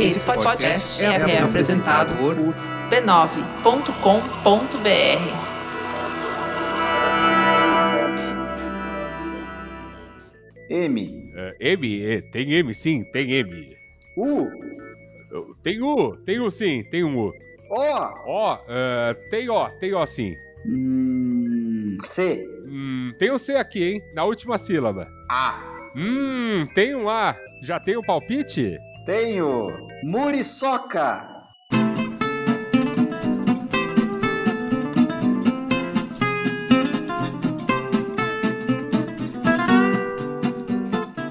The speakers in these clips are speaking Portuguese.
Esse podcast é, é apresentado por b9.com.br. M. É, M, é, tem M sim, tem M. U. Tem U, tem U sim, tem um U. O. Ó, é, tem O, tem O sim. Hum, C. Hum, tem um C aqui, hein? Na última sílaba. A. Hum, tem um A. Já tem um palpite? Tenho. Muriçoca.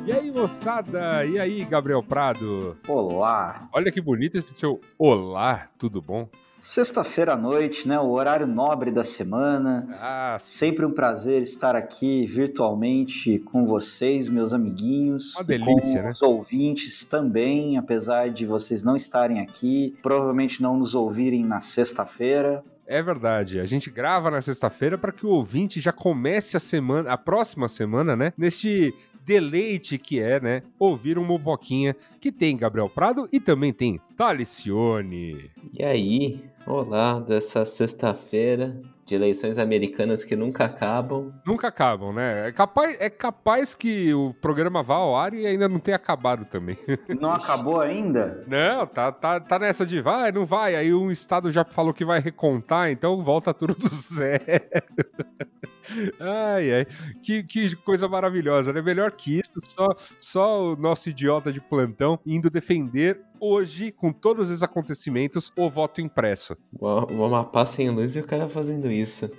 E aí, moçada? E aí, Gabriel Prado? Olá. Olha que bonito esse seu olá, tudo bom? Sexta-feira à noite, né? O horário nobre da semana. Ah, Sempre um prazer estar aqui virtualmente com vocês, meus amiguinhos. Uma delícia, com né? Os ouvintes também, apesar de vocês não estarem aqui, provavelmente não nos ouvirem na sexta-feira. É verdade. A gente grava na sexta-feira para que o ouvinte já comece a semana, a próxima semana, né? Neste deleite que é, né? Ouvir um Moboquinha que tem Gabriel Prado e também tem Talicione. E aí, olá dessa sexta-feira de eleições americanas que nunca acabam. Nunca acabam, né? É capaz, é capaz que o programa vá ao ar e ainda não tenha acabado também. Não acabou ainda? Não, tá, tá, tá nessa de vai, não vai. Aí um estado já falou que vai recontar, então volta tudo do zero. Ai, ai. Que, que coisa maravilhosa, né? Melhor que isso, só, só o nosso idiota de plantão indo defender hoje, com todos os acontecimentos, o voto impresso. O o Amapá sem luz e o cara fazendo isso.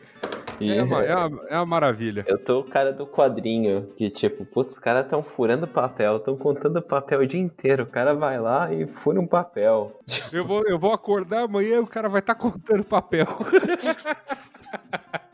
E É uma, é uma, é uma maravilha. eu tô o cara do quadrinho, que tipo, putz, os caras tão furando papel, tão contando papel o dia inteiro. O cara vai lá e fura um papel. Eu vou, eu vou acordar amanhã e o cara vai estar contando papel.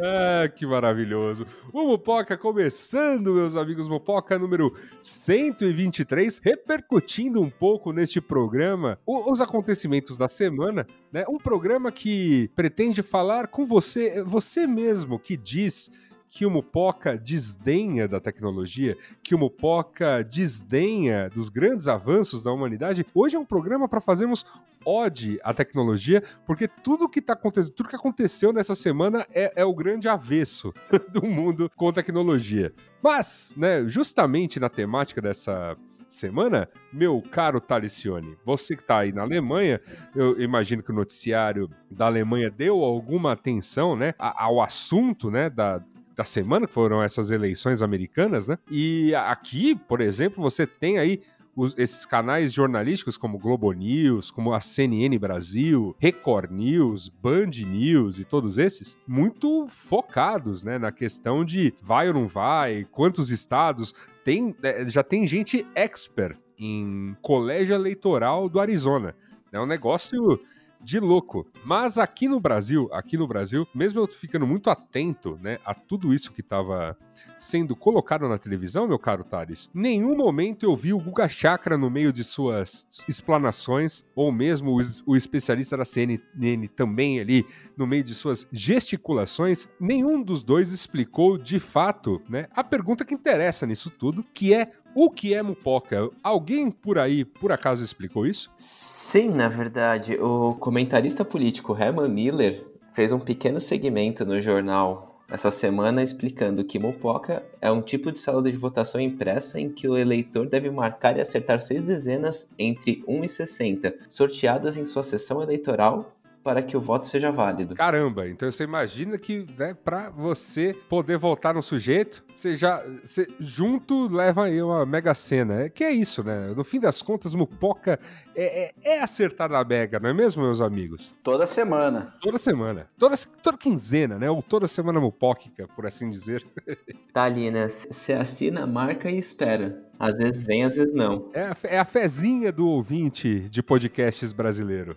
Ah, que maravilhoso. O Mupoca começando, meus amigos Mupoca número 123, repercutindo um pouco neste programa os acontecimentos da semana, né? Um programa que pretende falar com você, você mesmo que diz que o Mupoca desdenha da tecnologia, que o Mupoca desdenha dos grandes avanços da humanidade. Hoje é um programa para fazermos ode à tecnologia, porque tudo que tá acontecendo, tudo que aconteceu nessa semana é, é o grande avesso do mundo com tecnologia. Mas, né, justamente na temática dessa semana, meu caro Talicione, você que tá aí na Alemanha, eu imagino que o noticiário da Alemanha deu alguma atenção, né, ao assunto, né, da da semana, que foram essas eleições americanas, né? E aqui, por exemplo, você tem aí os- esses canais jornalísticos como Globo News, como a CNN Brasil, Record News, Band News e todos esses, muito focados né, na questão de vai ou não vai, quantos estados. Tem, é, já tem gente expert em colégio eleitoral do Arizona. É um negócio de louco. Mas aqui no Brasil, aqui no Brasil, mesmo eu ficando muito atento, né, a tudo isso que estava sendo colocado na televisão, meu caro Thales, nenhum momento eu vi o Guga Chakra no meio de suas explanações, ou mesmo o, o especialista da CNN também ali no meio de suas gesticulações, nenhum dos dois explicou de fato, né, a pergunta que interessa nisso tudo, que é o que é mupoca? Alguém por aí, por acaso, explicou isso? Sim, na verdade, o comentarista político Herman Miller fez um pequeno segmento no jornal essa semana explicando que Mopoca é um tipo de célula de votação impressa em que o eleitor deve marcar e acertar seis dezenas entre 1 e 60, sorteadas em sua sessão eleitoral para que o voto seja válido. Caramba, então você imagina que, né, para você poder votar no sujeito, você já você junto leva aí uma mega cena. É que é isso, né? No fim das contas, Mupoca é, é, é acertar na mega, não é mesmo, meus amigos? Toda semana. Toda semana. Toda, toda quinzena, né? Ou toda semana mupóquica, por assim dizer. Tá ali, né? Você assina, marca e espera. Às vezes vem, às vezes não. É a, é a fezinha do ouvinte de podcasts brasileiro.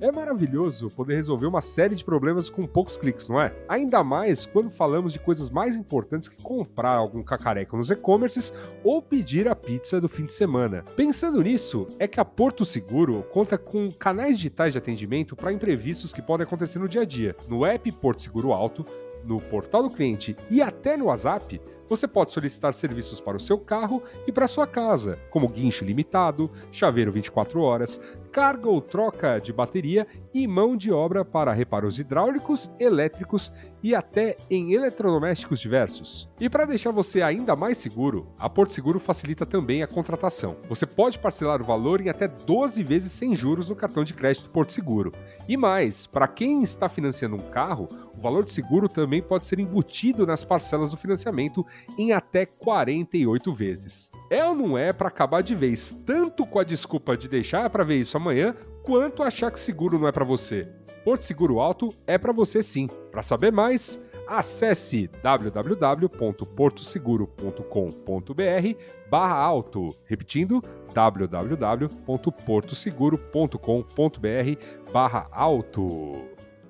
É maravilhoso poder resolver uma série de problemas com poucos cliques, não é? Ainda mais quando falamos de coisas mais importantes que comprar algum cacareco nos e-commerces ou pedir a pizza do fim de semana. Pensando nisso, é que a Porto Seguro conta com canais digitais de atendimento para imprevistos que podem acontecer no dia a dia. No app Porto Seguro Alto, no portal do cliente e até no WhatsApp, você pode solicitar serviços para o seu carro e para sua casa, como guincho limitado, chaveiro 24 horas, carga ou troca de bateria e mão de obra para reparos hidráulicos, elétricos e até em eletrodomésticos diversos. E para deixar você ainda mais seguro, a Porto Seguro facilita também a contratação. Você pode parcelar o valor em até 12 vezes sem juros no cartão de crédito Porto Seguro. E mais, para quem está financiando um carro, o valor de seguro também pode ser embutido nas parcelas do financiamento em até 48 vezes. É ou não é para acabar de vez, tanto com a desculpa de deixar para ver isso amanhã, quanto achar que seguro não é para você? Porto Seguro Alto é para você sim. Para saber mais, acesse www.portoseguro.com.br barra alto. Repetindo, www.portoseguro.com.br barra alto.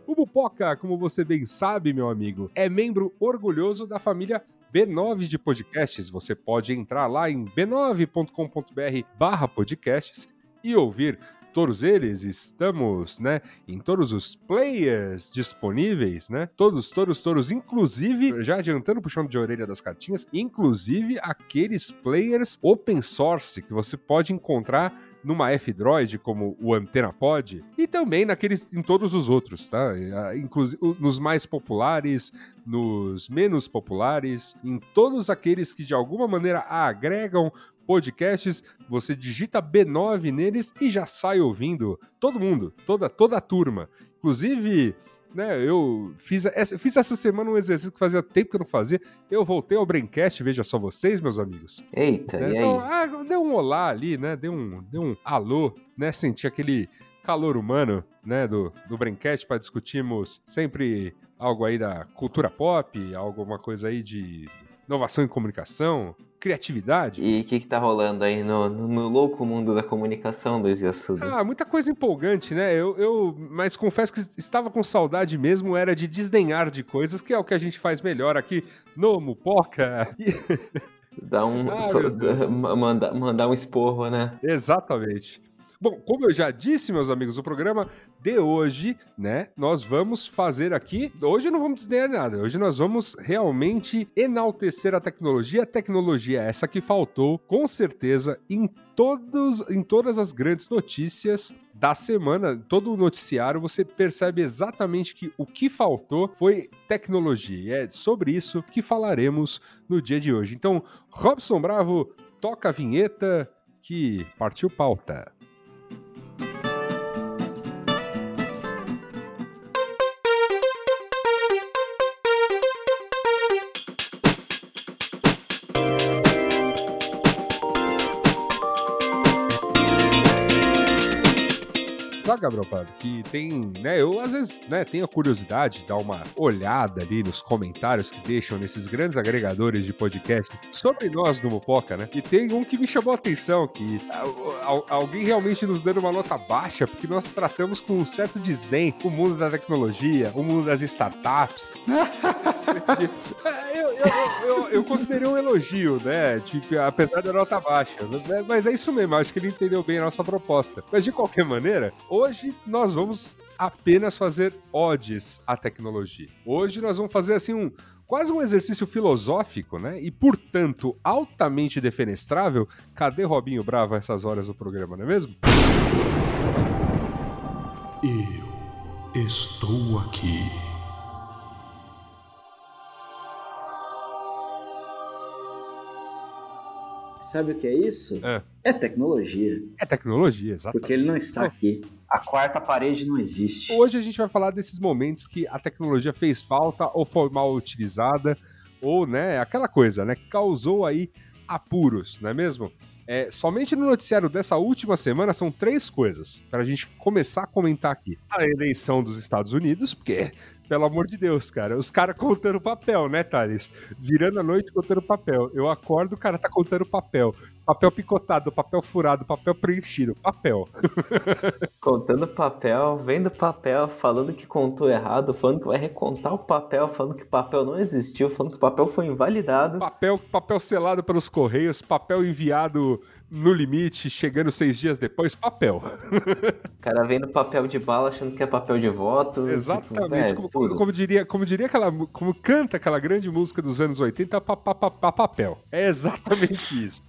O Bupoca, como você bem sabe, meu amigo, é membro orgulhoso da família B9 de podcasts. Você pode entrar lá em b9.com.br barra podcasts e ouvir todos eles. Estamos, né, em todos os players disponíveis, né? Todos, todos, todos, inclusive, já adiantando puxando de orelha das cartinhas, inclusive aqueles players open source que você pode encontrar numa F-Droid, como o AntennaPod, e também naqueles, em todos os outros, tá? Inclusive nos mais populares, nos menos populares, em todos aqueles que de alguma maneira agregam podcasts, você digita B9 neles e já sai ouvindo todo mundo, toda, toda a turma. Inclusive, né, eu fiz essa, fiz essa semana um exercício que fazia tempo que eu não fazia. Eu voltei ao Braincast, veja só vocês, meus amigos. Eita, né? e então, aí? ah, deu um olá ali, né? Deu um, deu um alô, né? Senti aquele calor humano, né, do, do Braincast para discutirmos sempre algo aí da cultura pop, alguma coisa aí de inovação em comunicação, criatividade. E o que, que tá rolando aí no, no, no louco mundo da comunicação, Luiz Yassuda? Ah, muita coisa empolgante, né? Eu, eu, mas confesso que estava com saudade mesmo, era de desdenhar de coisas, que é o que a gente faz melhor aqui no Mupoca. Dá um. Ah, mandar, mandar um esporro, né? Exatamente. Bom, como eu já disse, meus amigos, o programa de hoje, né, nós vamos fazer aqui. Hoje não vamos desdenhar nada, hoje nós vamos realmente enaltecer a tecnologia. A tecnologia é essa que faltou, com certeza, em, todos, em todas as grandes notícias da semana, todo o noticiário, você percebe exatamente que o que faltou foi tecnologia. E é sobre isso que falaremos no dia de hoje. Então, Robson Bravo, toca a vinheta que partiu pauta. Gabriel Prado, que tem, né, eu às vezes, né, tenho a curiosidade de dar uma olhada ali nos comentários que deixam nesses grandes agregadores de podcasts sobre nós do Mupoca, né? E tem um que me chamou a atenção, que al- al- alguém realmente nos dando uma nota baixa, porque nós tratamos com um certo desdém o mundo da tecnologia, o mundo das startups. É, eu, eu, considerei um elogio, né? Tipo, apesar da nota baixa. Mas é isso mesmo, acho que ele entendeu bem a nossa proposta. Mas de qualquer maneira, hoje nós vamos apenas fazer odes à tecnologia. Hoje nós vamos fazer assim um quase um exercício filosófico, né? E portanto altamente defenestrável. Cadê Robinho Bravo a essas horas do programa, não é mesmo? Eu estou aqui. Sabe o que é isso? É. É tecnologia. É tecnologia, exato. Porque ele não está aqui. A quarta parede não existe. Hoje a gente vai falar desses momentos que a tecnologia fez falta ou foi mal utilizada, ou, né, aquela coisa, né, causou aí apuros, não é mesmo? É, somente no noticiário dessa última semana são três coisas para a gente começar a comentar aqui. A eleição dos Estados Unidos, porque pelo amor de Deus, cara. Os caras contando papel, né, Thales? Virando a noite contando papel. Eu acordo, o cara tá contando papel. Papel picotado, papel furado, papel preenchido. Papel. Contando papel, vendo papel, falando que contou errado, falando que vai recontar o papel, falando que papel não existiu, falando que o papel foi invalidado. Papel, papel selado pelos correios, papel enviado no limite, chegando seis dias depois, papel. O cara vendo papel de bala achando que é papel de voto. Exatamente. Tipo, como, como, como, diria, como diria aquela. Como canta aquela grande música dos anos 80, pa, pa, pa, pa papel. É exatamente isso.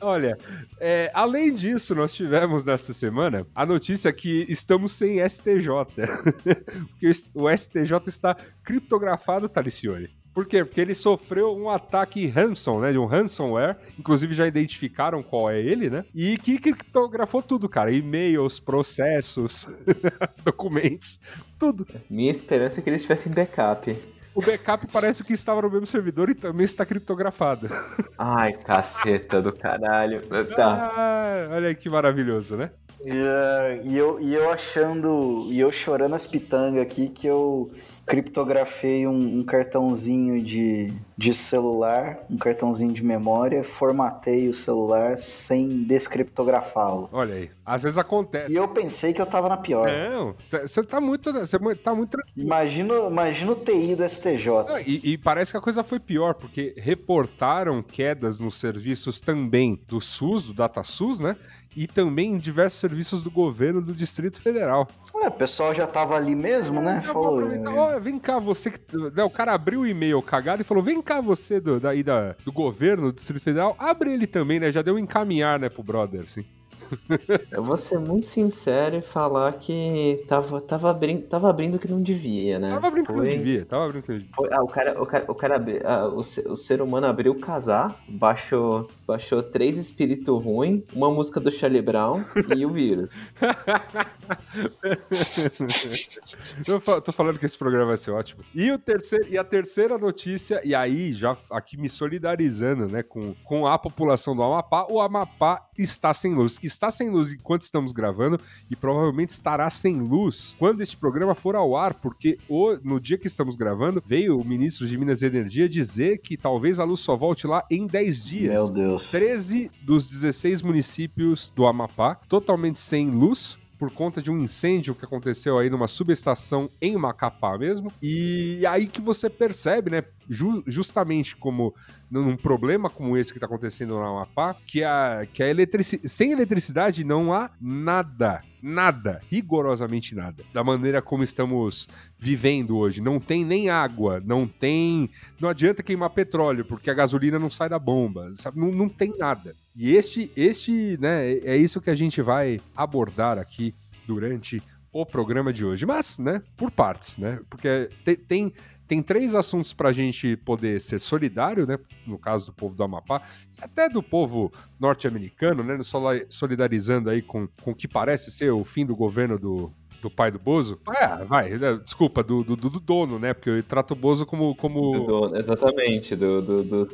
Olha, é, além disso, nós tivemos nesta semana a notícia que estamos sem STJ. Porque o STJ está criptografado, Talicione. Por quê? Porque ele sofreu um ataque ransom, né? De um ransomware. Inclusive já identificaram qual é ele, né? E que criptografou tudo, cara. E-mails, processos, documentos, tudo. Minha esperança é que eles tivessem backup. O backup parece que estava no mesmo servidor e também está criptografado. Ai, caceta do caralho. Tá. Ah, olha aí que maravilhoso, né? E, eu, e eu achando, e eu chorando as pitangas aqui que eu criptografei um, um, cartãozinho de, de celular, um cartãozinho de memória, formatei o celular sem descriptografá-lo. Olha aí, às vezes acontece. E eu pensei que eu tava na pior. Não, você tá muito, você tá muito tranquilo. Imagina, imagina o TI do STJ. Não, e, e, parece que a coisa foi pior, porque reportaram quedas nos serviços também do SUS, do DataSUS, né? E também em diversos serviços do governo do Distrito Federal. Ué, o pessoal já tava ali mesmo, né? Falou, oh, vem cá, você que. Né, o cara abriu o e-mail cagado e falou: vem cá, você do, daí da, do governo do Distrito Federal, abre ele também, né? Já deu um encaminhar, né, pro brother, assim. Eu vou ser muito sincero e falar que tava, tava, abrindo, tava abrindo que não devia, né? Tava abrindo Foi... que não devia, tava abrindo que não devia. Foi, ah, o cara, o cara, o, cara ah, o, o, ser humano abriu o casar, baixou, baixou três espíritos ruins, uma música do Charlie Brown e o vírus. Eu tô falando que esse programa vai ser ótimo. E, o terceiro, e a terceira notícia, e aí já aqui me solidarizando né, com, com a população do Amapá, o Amapá está sem luz. Está sem luz enquanto estamos gravando e provavelmente estará sem luz quando este programa for ao ar, porque o, no dia que estamos gravando, veio o ministro de Minas e Energia dizer que talvez a luz só volte lá em 10 dias. Meu Deus. 13 dos 16 municípios do Amapá totalmente sem luz por conta de um incêndio que aconteceu aí numa subestação em Macapá mesmo. E aí que você percebe, né, ju justamente como num problema como esse que está acontecendo no Amapá, que a, que a eletrici sem eletricidade não há nada, nada, rigorosamente nada, da maneira como estamos vivendo hoje. Não tem nem água, não tem. Não adianta queimar petróleo, porque a gasolina não sai da bomba, sabe? Não, não tem nada. E este, este, né, é isso que a gente vai abordar aqui durante o programa de hoje. Mas, né, por partes, né? Porque tem, tem tem três assuntos para a gente poder ser solidário, né? No caso do povo do Amapá, até do povo norte-americano, né? Solidarizando aí com, com o que parece ser o fim do governo do, do pai do Bozo. É, vai, né, desculpa, do, do, do, dono, né? Porque eu trato o Bozo como. como... Do dono, exatamente, do, do, do,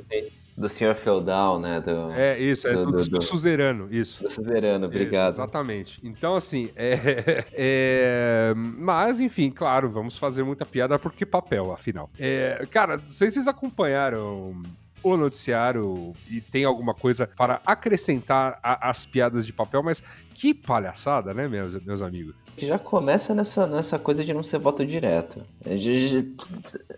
do senhor feudal, né? Do, é, isso, é do, do, do, suzerano, isso. Do suzerano, obrigado. Isso, exatamente. Então, assim, é, é, Mas, enfim, claro, vamos fazer muita piada porque papel, afinal. É, cara, não sei se vocês acompanharam o noticiário e tem alguma coisa para acrescentar às piadas de papel, mas que palhaçada, né, meus, meus amigos? Que já começa nessa, nessa coisa de não ser voto direto. É,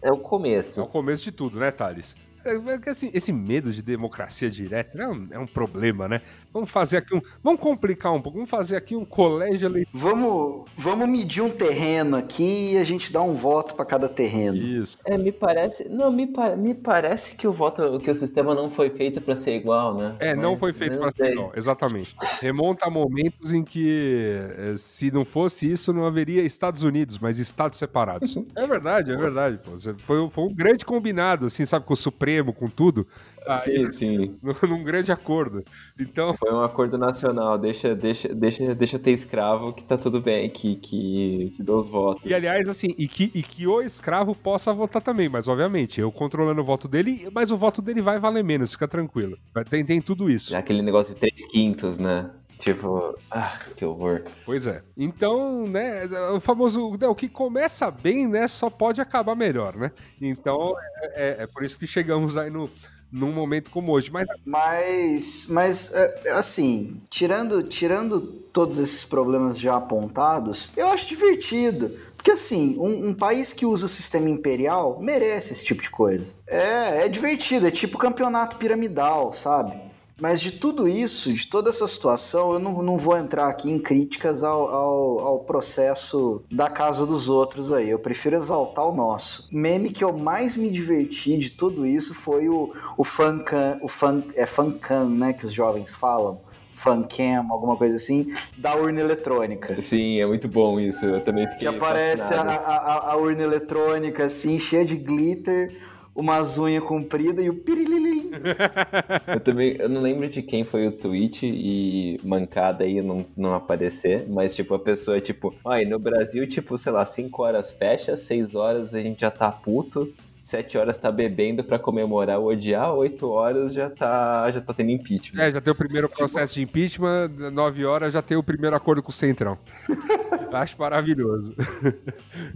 é o começo. É o começo de tudo, né, Thales? É, assim, esse medo de democracia direta é um, é um, problema, né? Vamos fazer aqui um. Vamos complicar um pouco. Vamos fazer aqui um colégio eleitoral. Vamos, vamos medir um terreno aqui e a gente dá um voto para cada terreno. Isso. É, me parece. Não, me, me parece que o voto, que o sistema não foi feito para ser igual, né? É, Mas, não foi feito para ser igual, exatamente. Remonta a momentos em que eh, se não fosse isso, não haveria Estados Unidos, mas estados separados. é verdade, é verdade. Pô. Foi, foi um grande combinado, assim, sabe, com o Supremo Supremo, com tudo. Aí, Sim, sim. num, grande acordo. Então, Foi um acordo nacional. Deixa, deixa, deixa, deixa ter escravo que tá tudo bem, que, que, que dou os votos. e aliás, assim, e que, e que o escravo possa votar também, mas obviamente, eu controlando o voto dele, mas o voto dele vai valer menos, fica tranquilo. Tem, tem tudo isso. Já aquele negócio de 3 quintos, né? Tipo, ah, que horror. Pois é. Então, né, o famoso, né, o que começa bem, né, só pode acabar melhor, né? Então, é, é- é por isso que chegamos aí no, num momento como hoje. Mas Mas, mas é, assim, tirando, tirando todos esses problemas já apontados, eu acho divertido. Porque assim, um, um país que usa o sistema imperial merece esse tipo de coisa. É, é divertido, é tipo campeonato piramidal, sabe? Mas de tudo isso, de toda essa situação, eu não, não vou entrar aqui em críticas ao, ao, ao processo da casa dos outros aí. Eu prefiro exaltar o nosso. Meme que eu mais me diverti de tudo isso foi o, o fancam, o fan, é fancam, né, que os jovens falam. Fancam, alguma coisa assim, da urna eletrônica. Sim, é muito bom isso. Eu também Que fiquei aparece a, fascinado. a, a- a urna eletrônica, assim, cheia de glitter, umas unhas compridas e o pirililim. Eu também, eu não lembro de quem foi o tweet e mancada aí não, não aparecer, mas tipo, a pessoa, tipo, ai, no Brasil, tipo, sei lá, 5 horas fecha, 6 horas a gente já tá puto, 7 horas tá bebendo pra comemorar o odiar, 8 horas já tá, já tá tendo impeachment. é, já tem o primeiro processo de impeachment, nove horas já tem o primeiro acordo com o Centrão. Acho maravilhoso.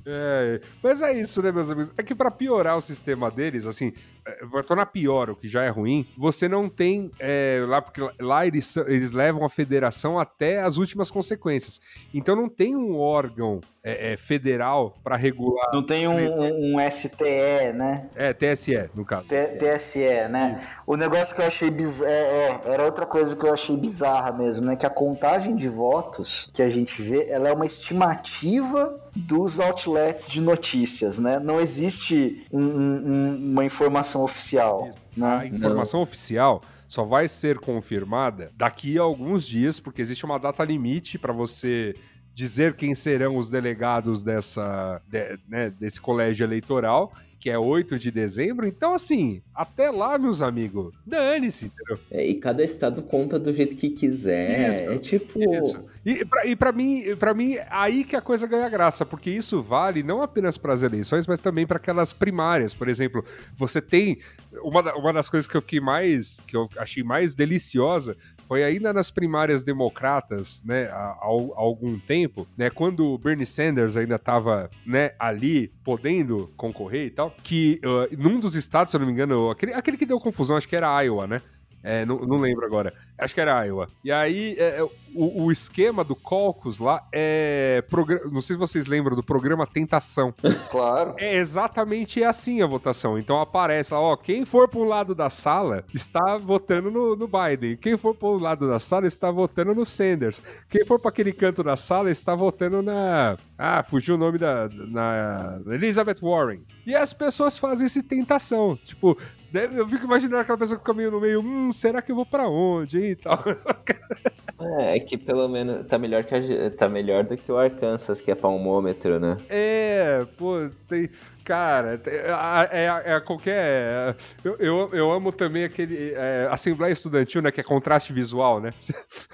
É, mas é isso, né, meus amigos? É que pra piorar o sistema deles, assim, é, vai tornar pior o que já é ruim, você não tem é, lá, porque lá eles, eles levam a federação até as últimas consequências. Então não tem um órgão é, é, federal pra regular. Não tem um, um STE, né? É, TSE, no caso. T- TSE, né? O negócio que eu achei bizarro. É, é, era outra coisa que eu achei bizarra mesmo, né? Que a contagem de votos que a gente vê, ela é uma estimativa dos outlets de notícias, né? Não existe um- um- uma informação oficial. A Né? informação oficial só vai ser confirmada daqui a alguns dias, porque existe uma data limite para você dizer quem serão os delegados dessa, de- né, desse colégio eleitoral, que é 8 de dezembro. Então, assim, até lá, meus amigos, dane-se, entendeu? É, e cada estado conta do jeito que quiser. Isso, é tipo. Isso. E pra, e pra mim, para mim, aí que a coisa ganha graça, porque isso vale não apenas para as eleições, mas também para aquelas primárias. Por exemplo, você tem. Uma, uma das coisas que eu fiquei mais. que eu achei mais deliciosa foi ainda nas primárias democratas, né, há, há algum tempo, né, quando o Bernie Sanders ainda estava né, ali podendo concorrer e tal, que uh, num dos estados, se eu não me engano, aquele, aquele que deu confusão, acho que era Iowa, né? É, não, não lembro agora. Acho que era Iowa. E aí, é, é, o, o esquema do Caucus lá é. Não sei se vocês lembram do programa Tentação. Claro. É exatamente assim a votação. Então aparece lá, ó, quem for pro lado da sala está votando no, no Biden. Quem for pro lado da sala está votando no Sanders. Quem for para aquele canto da sala está votando na. Ah, fugiu o nome da. Na Elizabeth Warren. E as pessoas fazem esse tentação. Tipo, deve- eu fico imaginando aquela pessoa que meio no meio, hum, será que eu vou para onde, hein? e tal. É, é que pelo menos tá melhor, que a- tá melhor do que o Arkansas, que é palmômetro, né? É, pô, tem. Cara, é, é, é qualquer. Eu, eu, eu amo também aquele. é, Assembleia Estudantil, né? Que é contraste visual, né?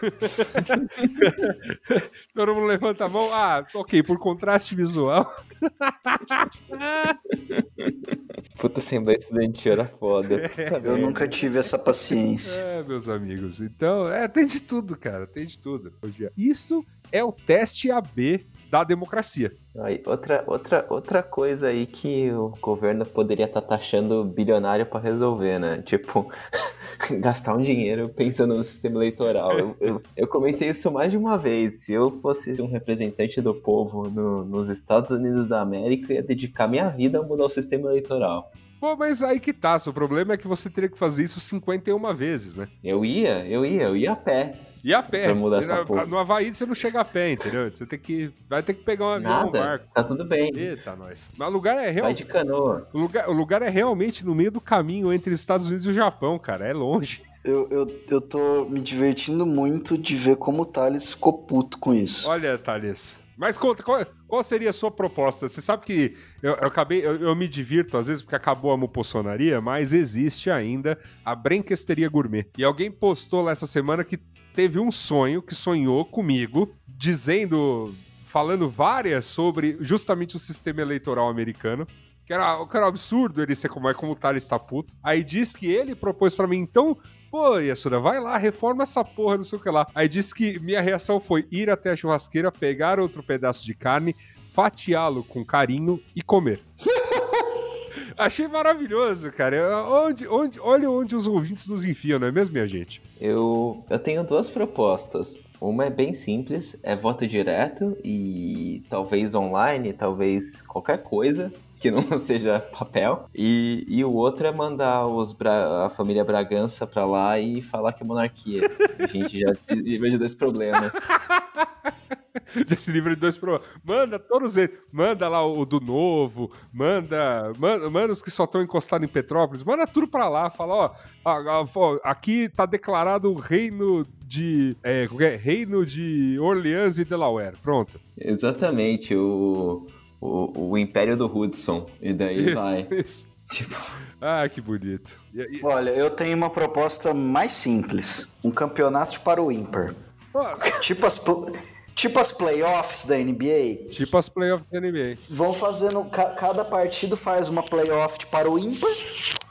Todo mundo levanta a mão. Ah, ok, por contraste visual. Puta Assembleia Estudantil era foda. Eu merda. nunca tive essa paciência. É, meus amigos. Então, é, tem de tudo, cara. Tem de tudo. hoje é. Isso é o teste AB da democracia. Aí, outra, outra, outra coisa aí que o governo poderia estar taxando bilionário pra resolver, né? Tipo, gastar um dinheiro pensando no sistema eleitoral. Eu, eu, eu comentei isso mais de uma vez. Se eu fosse um representante do povo no- nos Estados Unidos da América, eu ia dedicar minha vida a mudar o sistema eleitoral. Pô, mas aí que tá. O problema é que você teria que fazer isso 51 vezes, né? Eu ia, eu ia, eu ia a pé. E a pé. Mudar essa Na- porra. no Havaí você não chega a pé, entendeu? Você tem que. Vai ter que pegar um avião um Nada, barco. tá tudo bem. Eita, nós. Mas o lugar é real... Vai de canoa. o lugar, o lugar é realmente no meio do caminho entre os Estados Unidos e o Japão, cara. É longe. Eu, eu, eu tô me divertindo muito de ver como o Thales ficou puto com isso. Olha, Thales. Mas conta, qual, qual, seria a sua proposta? Você sabe que eu, eu acabei, eu, eu, me divirto às vezes porque acabou a mupossonaria, mas existe ainda a Brenquesteria Gourmet. E alguém postou lá essa semana que teve um sonho, que sonhou comigo, dizendo, falando várias sobre justamente o sistema eleitoral americano. Que era, que era um absurdo ele ser como é como tá, ele está puto. Aí diz que ele propôs para mim, então, pô, Yasura, vai lá, reforma essa porra, não sei o que lá. Aí disse que minha reação foi ir até a churrasqueira, pegar outro pedaço de carne, fatiá-lo com carinho e comer. Achei maravilhoso, cara. Onde, onde, olha onde os ouvintes nos enfiam, não é mesmo, minha gente? Eu, eu tenho duas propostas. Uma é bem simples, é voto direto e talvez online, talvez qualquer coisa que não seja papel. E, e o outro é mandar os Bra a família Bragança pra lá e falar que é monarquia. A gente já se livra desse problema. já se livra de dois problemas. Manda todos eles. Manda lá o, do novo, manda, manda, manda os que só estão encostados em Petrópolis, manda tudo pra lá. Fala, ó, aqui tá declarado o reino de. É, é, reino de Orleans e Delaware. Pronto. Exatamente. O o, o Império do Hudson. E daí vai. Isso. Tipo. Ah, que bonito. E, e... Olha, eu tenho uma proposta mais simples: um campeonato para o ímpar. tipo as. Tipo as playoffs da NBA. Tipo as playoffs da NBA. Vão fazendo. Cada partido faz uma playoff para o ímpar.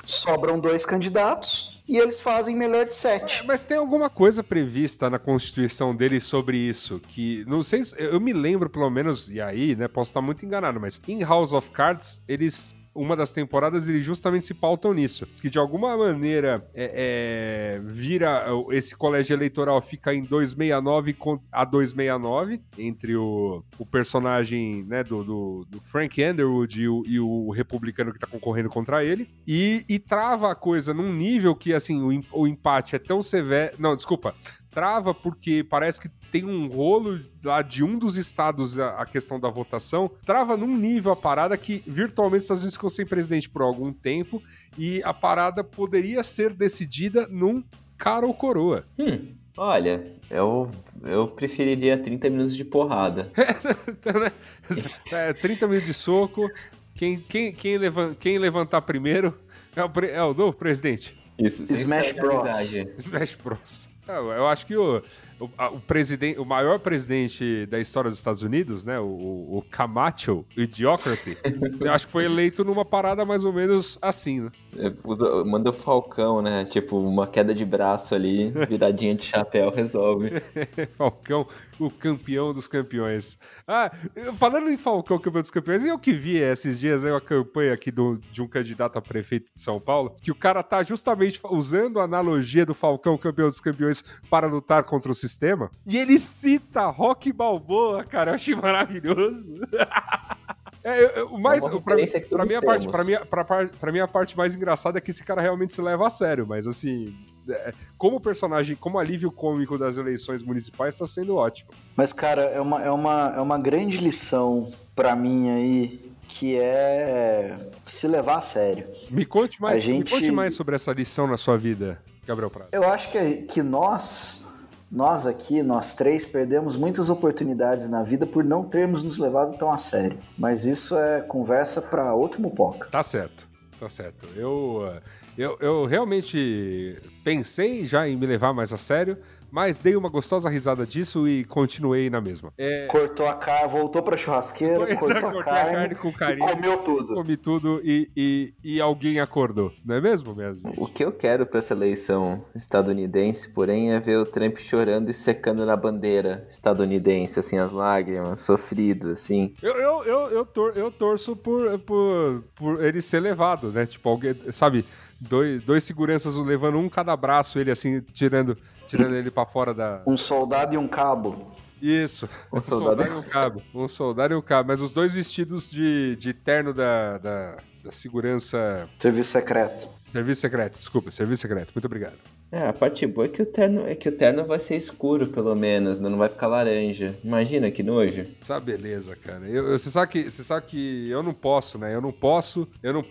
Sobram dois candidatos e eles fazem melhor de sete. Mas tem alguma coisa prevista na Constituição deles sobre isso? Que, não sei se. Eu me lembro, pelo menos, e aí, né? Posso estar muito enganado, mas em House of Cards, eles uma das temporadas eles justamente se pautam nisso. Que de alguma maneira é, é, vira. Esse colégio eleitoral fica em 269 a 269 entre o, o personagem né, do, do, do Frank Underwood e o, e o, republicano que tá concorrendo contra ele. E, e trava a coisa num nível que assim, o, o empate é tão severo. Não, desculpa trava porque parece que tem um rolo lá de um dos estados a, questão da votação, trava num nível a parada que virtualmente os Estados Unidos ficou sem presidente por algum tempo e a parada poderia ser decidida num cara ou coroa. Hum. Olha, eu, eu preferiria 30 minutos de porrada. é, 30 minutos de soco. Quem, quem, quem, levant, quem levantar primeiro é o, é o novo presidente. Isso, Smash Bros. Smash Bros. Eu acho que o, o, o, presidente, o maior presidente da história dos Estados Unidos, né, o, o Camacho, o Idiocracy, eu acho que foi eleito numa parada mais ou menos assim, né? É, usa, manda o Falcão, né? Tipo, uma queda de braço ali, viradinha de chapéu, resolve. Falcão, o campeão dos campeões. Ah, falando em Falcão, campeão dos campeões, eu que vi esses dias aí uma campanha aqui do, de um candidato a prefeito de São Paulo, que o cara tá justamente usando a analogia do Falcão, campeão dos campeões, para lutar contra o sistema. E ele cita Rock Balboa, cara. Eu achei maravilhoso. É, eu, eu, mais, é pra, pra, minha parte, pra, minha, pra, pra minha parte mais engraçada é que esse cara realmente se leva a sério, mas assim, é, como personagem, como alívio cômico das eleições municipais, está sendo ótimo. Mas, cara, é uma, é uma, é uma grande lição para mim aí, que é se levar a sério. Me conte mais, gente... me conte mais sobre essa lição na sua vida, Gabriel Prado. Eu acho que, que nós nós aqui, nós três, perdemos muitas oportunidades na vida por não termos nos levado tão a sério. Mas isso é conversa para outro mupoca. Tá certo, tá certo. Eu, eu, eu realmente pensei já em me levar mais a sério, mas dei uma gostosa risada disso e continuei na mesma. É... Cortou a carne, voltou pra churrasqueira, pois cortou é, a, carne, a carne com carinho, comeu tudo. Comi tudo e, e, e, alguém acordou, não é mesmo mesmo? O que eu quero pra essa eleição estadunidense, porém, é ver o Trump chorando e secando na bandeira estadunidense, assim, as lágrimas, sofrido, assim. Eu, eu, eu, eu, tor eu torço por, por, por ele ser levado, né? Tipo, alguém, sabe dois, dois seguranças levando um cada braço, ele assim, tirando, tirando ele para fora da. Um soldado e um cabo. Isso, um, um soldado, soldado e um cabo. Um soldado e um cabo. Mas os dois vestidos de, de terno da, da, da segurança. Serviço secreto. Serviço secreto, desculpa, serviço secreto. Muito obrigado. É, a parte boa é que o terno, é que o terno vai ser escuro, pelo menos, né? não vai ficar laranja. Imagina que nojo. Essa beleza, cara. Eu, eu- você, sabe que, você sabe que eu não posso, né? Eu não posso. Eu não.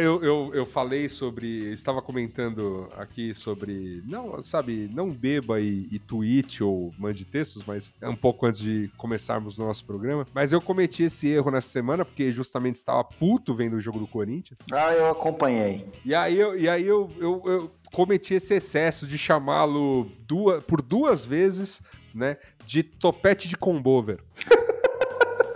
Eu, eu, eu falei sobre. Estava comentando aqui sobre. Não, sabe, não beba e, e tweet ou mande textos, mas é um pouco antes de começarmos o nosso programa. Mas eu cometi esse erro nessa semana, porque justamente estava puto vendo o jogo do Corinthians. Ah, eu acompanhei. E aí eu, e aí eu, eu, eu cometi esse excesso de chamá-lo duas, por duas vezes, né, de topete de combover.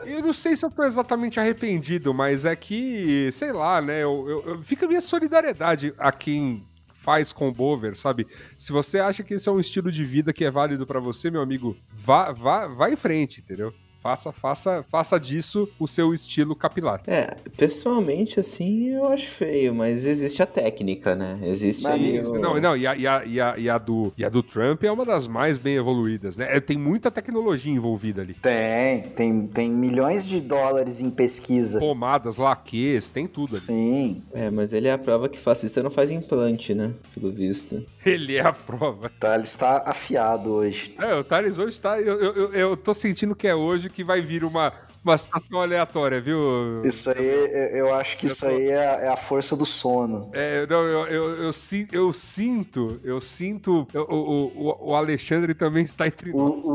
Eu não sei se eu tô exatamente arrependido, mas é que, sei lá, né, eu, eu- eu- fica a minha solidariedade a quem faz combover, sabe? Se você acha que esse é um estilo de vida que é válido pra você, meu amigo, vá, vá, vá em frente, entendeu? Faça, faça, faça disso o seu estilo capilar. É, pessoalmente, assim, eu acho feio, mas existe a técnica, né? Existe aí o... Não, não, e a, e, a, e, a, e, a do, e a do Trump é uma das mais bem evoluídas, né? É, Tem muita tecnologia envolvida ali. Tem, tem, tem milhões de dólares em pesquisa. Pomadas, laques, tem tudo ali. Sim. É, mas ele é a prova que fascista não faz implante, né? Pelo visto. Ele é a prova. Tá, ele está afiado hoje. É, o Thales hoje tá. Eu, eu, eu- eu tô sentindo que é hoje que vai vir uma, uma situação aleatória, viu? Isso aí, eu- acho que Eu isso tô- aí é, é a força do sono. É, não, eu, eu, eu, eu sinto, eu sinto. eu- o, o, o Alexandre também está entre O, nós. o,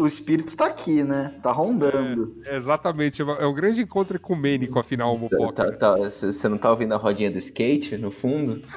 o, o espírito tá aqui, né? Tá rondando. Exatamente, é é um grande encontro ecumênico, afinal, o Mopoca. Tá- tá- Você não tá ouvindo a rodinha do skate no fundo?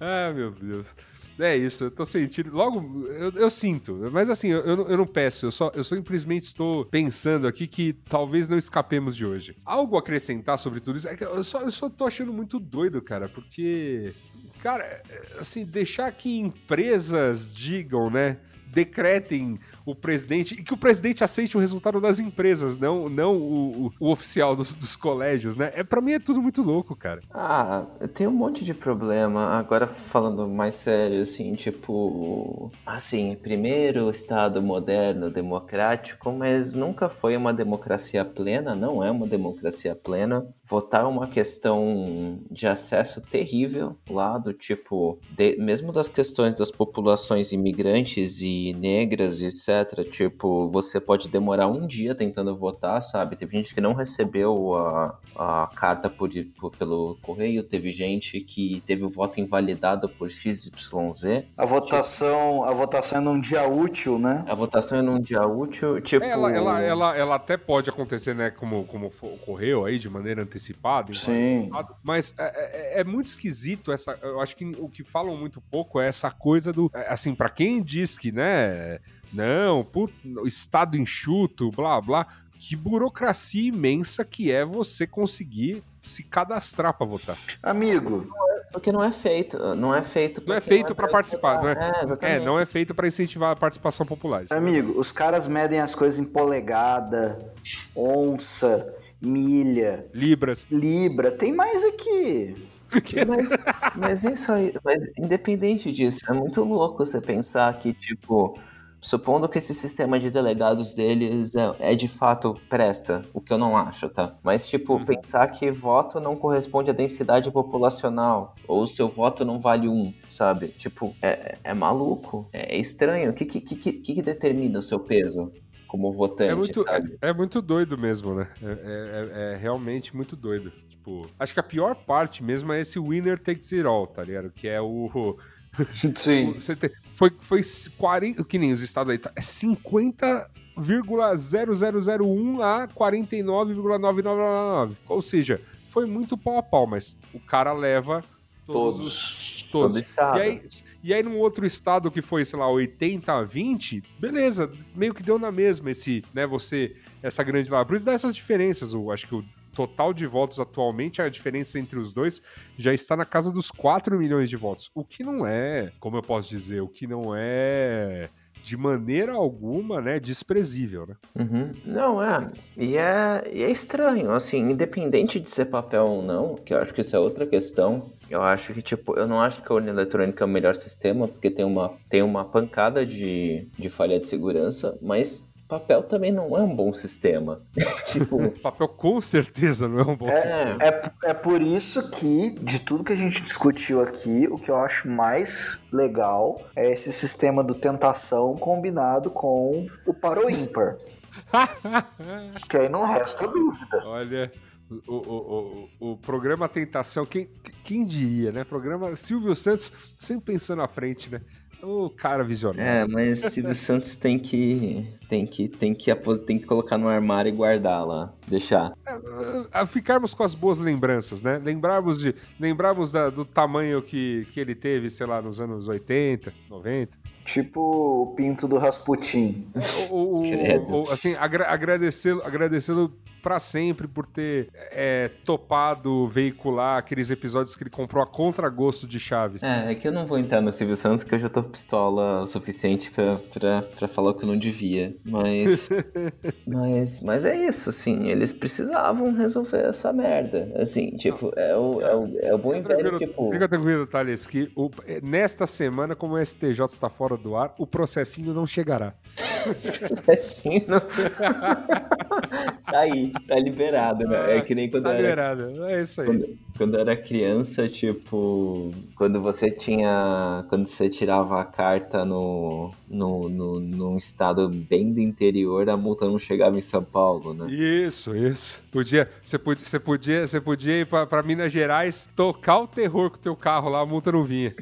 Ah, meu Deus. É isso, eu tô sentindo. Logo, eu, eu sinto, mas assim, eu, eu, não- peço, eu só eu simplesmente estou pensando aqui que talvez não escapemos de hoje. Algo a acrescentar sobre tudo isso? É que eu só, eu só tô achando muito doido, cara, porque. Cara, é, assim, deixar que empresas digam, né? Decretem o presidente e que o presidente aceite o resultado das empresas, não, não o, o- o oficial dos, dos colégios, né? É, pra mim é tudo muito louco, cara. Ah, tem um monte de problema. Agora falando mais sério, assim, tipo. Assim, primeiro Estado moderno, democrático, mas nunca foi uma democracia plena, não é uma democracia plena. Votar é uma questão de acesso terrível lá, do tipo. de- mesmo das questões das populações imigrantes e negras, etc. Tipo, você pode demorar um dia tentando votar, sabe? Teve gente que não recebeu a, a carta por, por- pelo correio, teve gente que teve o voto invalidado por XYZ. A votação, a votação é num dia útil, né? A votação é num dia útil, tipo. Ela, ela, ela, ela até pode acontecer, né, como, como ocorreu aí, de maneira antecipada. Sim. estados, Mas é, é- é muito esquisito essa. Eu acho que o que falam muito pouco é essa coisa do. é, Assim, pra quem diz que, né, não, put, estado enxuto, blá, blá. Que burocracia imensa que é você conseguir se cadastrar pra votar. Amigo, Porque não é feito. Não é feito. Não é feito pra participar, não é? É, É, não é feito pra incentivar a participação popular. é amigo, os caras medem as coisas em polegada, onça, milha, Libras. libra. Tem mais aqui. Mas, mas isso aí, mas independente disso, é muito louco você pensar que, tipo, supondo que esse sistema de delegados deles é, é de fato presta, o que eu não acho, tá? Mas, tipo, Uhum. pensar que voto não corresponde à densidade populacional, ou seu voto não vale um, sabe? Tipo, é, é maluco, é estranho. O que, que, que, que, que determina o seu peso como votante, É muito, é, é muito doido mesmo, né? É, é- é- é realmente muito doido. Tipo, acho que a pior parte mesmo é esse winner takes it all, tá ligado? Que é o. o- Sim. você tem- foi, foi 40. Que nem os estados aí, tá? É 50,0001 a 49,9999. Ou seja, foi muito pau a pau, mas o cara leva todos, os. Todos. Todo. E aí, e aí, num outro estado que foi, sei lá, 80 a 20, beleza, meio que deu na mesma esse, né, você, essa grande lá. Por isso dá essas diferenças. Eu acho que o total de votos atualmente, a diferença entre os dois já está na casa dos 4 milhões de votos. O que não é, como eu posso dizer, o que não é de maneira alguma, né, desprezível, né? Uhum. Não, é. E, é. e é estranho, assim, independente de ser papel ou não, que eu acho que isso é outra questão. Eu acho que, tipo, eu não acho que a urna eletrônica é o melhor sistema, porque tem uma, tem uma pancada de, de falha de segurança, mas papel também não é um bom sistema. tipo, Papel com certeza não é um bom sistema. É, é, é por isso que, de tudo que a gente discutiu aqui, o que eu acho mais legal é esse sistema do tentação combinado com o paro ímpar. que aí não resta dúvida. Olha, o, o, o, o programa Tentação, quem, quem diria, né? Programa Silvio Santos sempre pensando à frente, né? O cara visionário. é, mas Silvio Santos tem que tem que tem que tem que colocar no armário e guardar lá, deixar. a ficarmos com as boas lembranças, né? Lembrarmos de lembrarmos da- do tamanho que, que ele teve, sei lá, nos anos 80, 90. Tipo o pinto do Rasputin. O, o- Credo. o- assim, agra agradecê-lo agradecê-lo pra sempre por ter é, topado veicular aqueles episódios que ele comprou a contragosto de Chaves. É, é que eu não vou entrar no Silvio Santos que eu já tô pistola o suficiente pra falar o que eu não devia. Mas, mas. Mas é isso, assim. Eles precisavam resolver essa merda. Assim, tipo, é o, é o, é o bom velho, tipo. Fica tranquilo, Thales, que o- é, nesta semana, como o STJ está fora do ar, o processinho não chegará. assim, não... tá aí, tá liberado, né? É que nem quando Tá era liberado. É isso aí. Quando, quando era criança, tipo, quando você tinha. Quando você tirava a carta no, no, no, num estado bem do interior, a multa não chegava em São Paulo, né? Isso, isso. Podia, você podia, você podia, você podia ir pra, pra Minas Gerais, tocar o terror com o teu carro lá, a multa não vinha.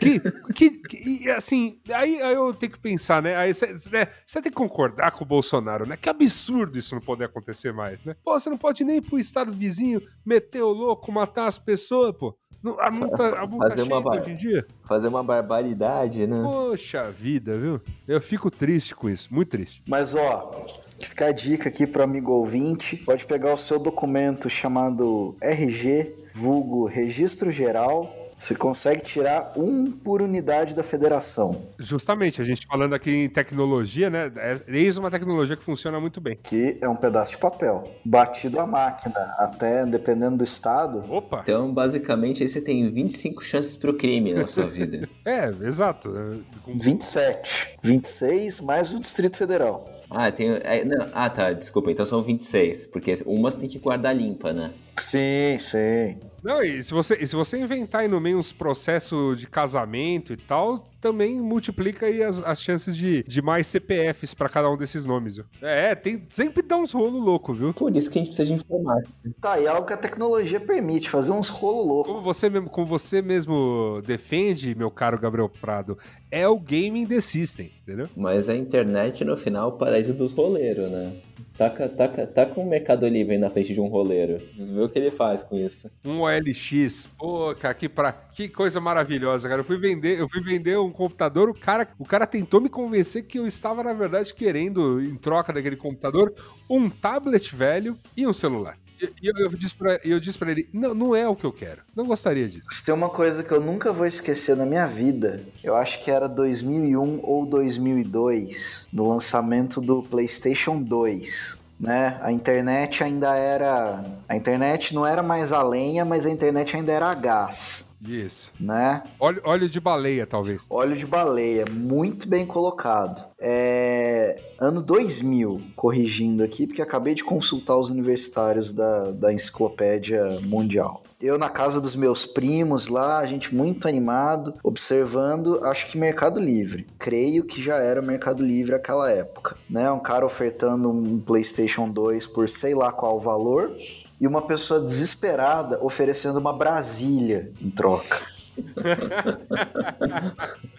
Que, que, que- assim, aí, aí eu tenho que pensar, né? Aí você né, tem que concordar com o Bolsonaro, né? Que absurdo isso não poder acontecer mais, né? Pô, você não pode nem ir pro estado vizinho, meter o louco, matar as pessoas, pô. Não- A multa, a multa Fazer uma chega va- hoje em dia. Fazer uma barbaridade, né? Poxa vida, viu? Eu fico triste com isso, muito triste. Mas ó, fica a dica aqui pro amigo ouvinte. Pode pegar o seu documento chamado RG, vulgo Registro Geral. Você consegue tirar um por unidade da federação. Justamente, a gente falando aqui em tecnologia, né? É eis uma tecnologia que funciona muito bem. Que é um pedaço de papel. Batido à máquina. Até, dependendo do estado. Opa! Então, basicamente, aí você tem 25 chances pro crime na sua vida. É, exato. É, com- 27. 26 mais o Distrito Federal. Ah, tem. é, não, ah, tá, desculpa. Então são 26. Porque umas tem que guardar limpa, né? Sim, sim. Não, e se você, e se você inventar aí no meio uns processos de casamento e tal, também multiplica aí as, as chances de, de mais CPFs pra cada um desses nomes. Viu? É, tem, sempre dá uns rolo louco, viu? Por isso que a gente precisa de informática. Tá, e é algo que a tecnologia permite, fazer uns rolo louco. Como você, mesmo, como você mesmo defende, meu caro Gabriel Prado, é o gaming the system, entendeu? Mas a internet, no final, é o paraíso dos roleiros, né? Taca, taca, taca um Mercado Livre na frente de um roleiro. Vê o que ele faz com isso. Um OLX. Pô, cara, que, pra... que coisa maravilhosa, cara. Eu fui vender, eu fui vender um computador, o cara, o cara tentou me convencer que eu estava, na verdade, querendo, em troca daquele computador, um tablet velho e um celular. E eu, eu disse pra, eu disse pra ele, não, não é o que eu quero. Não gostaria disso. Se tem uma coisa que eu nunca vou esquecer na minha vida, eu acho que era 2001 ou 2002, no lançamento do PlayStation 2. Né? A internet ainda era. A internet não era mais a lenha, mas a internet ainda era a gás. Isso. Né? Óleo, óleo de baleia, talvez. Óleo de baleia, muito bem colocado. É, ano 2000, corrigindo aqui, porque acabei de consultar os universitários da, da Enciclopédia Mundial. Eu na casa dos meus primos lá, a gente muito animado, observando, acho que Mercado Livre. Creio que já era Mercado Livre aquela época, né? Um cara ofertando um PlayStation 2 por sei lá qual valor e uma pessoa desesperada oferecendo uma Brasília em troca.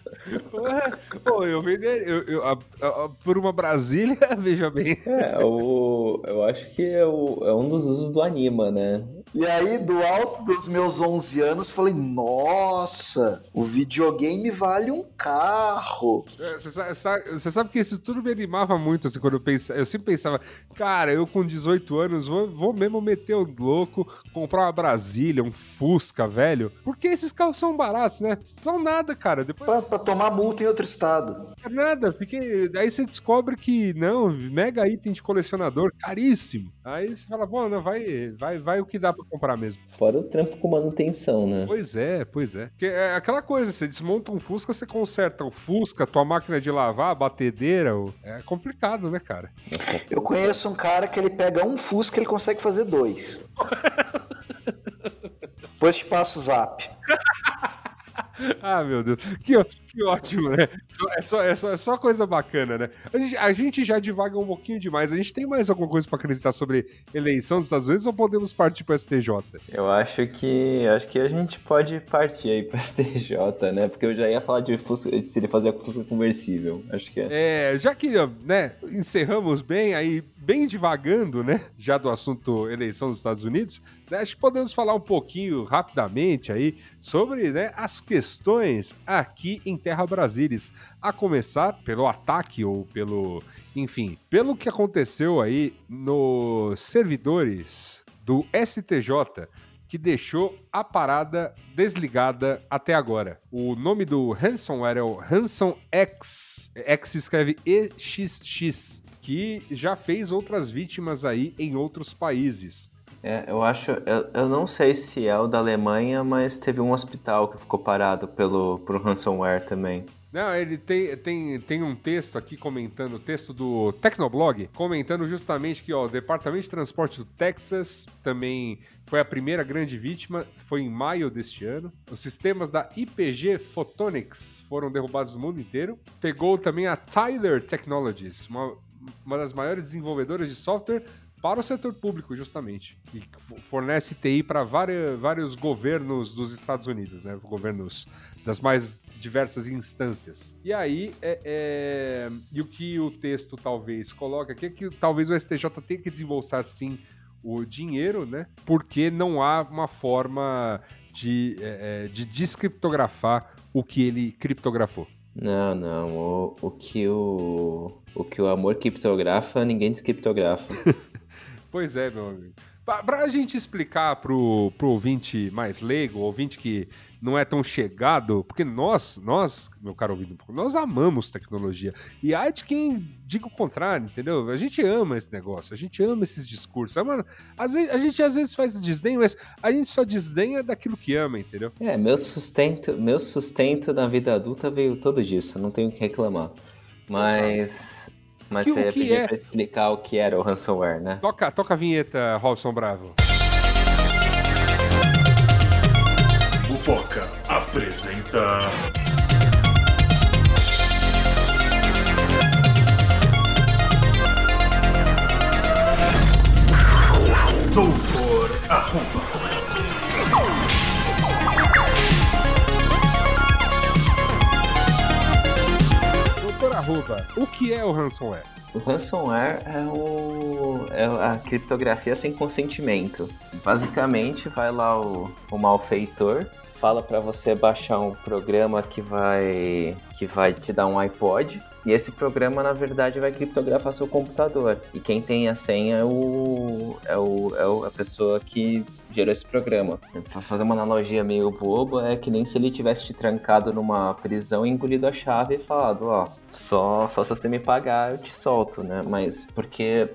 Ué, Pô, eu vendi eu, eu- a- a- a- por uma Brasília, veja bem. É, o, eu acho que é, o- é um dos usos do Anima, né? E aí, do alto dos meus 11 anos, falei: Nossa, o videogame vale um carro. É, Você sabe, sabe- você sabe que isso tudo me animava muito, assim, quando eu pensava. Eu sempre pensava, cara, eu com 18 anos vou, vou mesmo meter o louco, comprar uma Brasília, um Fusca, velho. Porque esses carros são baratos, né? São nada, cara. Depois. Pra, pra tomar multa. multa em outro estado. É nada, fiquei. Aí você descobre que não, mega item de colecionador, caríssimo. Aí você fala, bom, não, vai, vai, vai o que dá pra comprar mesmo. Fora o trampo com manutenção, né? Pois é, pois é. Porque é aquela coisa, você desmonta um Fusca, você conserta o Fusca, tua máquina de lavar, a batedeira. É complicado, né, cara? Eu conheço um cara que ele pega um Fusca e ele consegue fazer dois. Depois te passo o zap. Ah, meu Deus. Que, ó- que ótimo, né? É, só, é, só, é só coisa bacana, né? A gente, a gente já divaga um pouquinho demais. A gente tem mais alguma coisa pra acreditar sobre eleição dos Estados Unidos ou podemos partir pro STJ? Eu acho que acho que a gente pode partir aí pro STJ, né? Porque eu já ia falar de Fusca, se ele fazia com Fusca conversível. Acho que é. É, já que, né, encerramos bem aí, bem divagando, né, já do assunto eleição dos Estados Unidos, né, acho que podemos falar um pouquinho rapidamente aí sobre, né, as questões aqui em Terra Brasílis, a começar pelo ataque ou pelo, enfim, pelo que aconteceu aí nos servidores do STJ que deixou a parada desligada até agora. O nome do ransomware é o Ransom X. X se escreve EXX, que já fez outras vítimas aí em outros países. É, eu acho. Eu, eu não sei se é o da Alemanha, mas teve um hospital que ficou parado pelo, por ransomware também. Não, ele tem, tem, tem um texto aqui comentando, o texto do Tecnoblog, comentando justamente que ó, o Departamento de Transporte do Texas também foi a primeira grande vítima, foi em maio deste ano. Os sistemas da IPG Photonics foram derrubados no mundo inteiro. Pegou também a Tyler Technologies, uma, uma das maiores desenvolvedoras de software para o setor público, justamente. E fornece TI para vários governos dos Estados Unidos, né? Governos das mais diversas instâncias. E aí, é, é... e o que o texto talvez coloca aqui é que talvez o STJ tenha que desembolsar sim o dinheiro, né? Porque não há uma forma de, é, de descriptografar o que ele criptografou. Não, não. O, o, que o, o que o amor criptografa, ninguém descriptografa. pois é, meu amigo. Pra, pra gente explicar pro, pro ouvinte mais leigo, ouvinte que não é tão chegado, porque nós, nós, meu caro ouvido, nós amamos tecnologia. E há de quem diga o contrário, entendeu? A gente ama esse negócio, a gente ama esses discursos. Ah, mano, às vezes, a gente às vezes faz desdém, mas a gente só desdenha daquilo que ama, entendeu? É, meu sustento, meu sustento na vida adulta veio todo disso, não tenho o que reclamar. Mas. Mas Que- você ia que pedir é? pra explicar o que era o ransomware, né? Toca, toca a vinheta, Robson Bravo. Mupoca apresenta. Doutor Arruma. Doutor Arruba, o que é o ransomware? O ransomware é, o, é a criptografia sem consentimento. Basicamente, vai lá o, o malfeitor, fala para você baixar um programa que vai que vai te dar um iPod e esse programa na verdade vai criptografar seu computador. E quem tem a senha é o é, o, é a pessoa que gerou esse programa. Pra fazer uma analogia meio boba, é que nem se ele tivesse te trancado numa prisão, engolido a chave e falado, ó, só, só se você me pagar eu te solto, né? Mas porque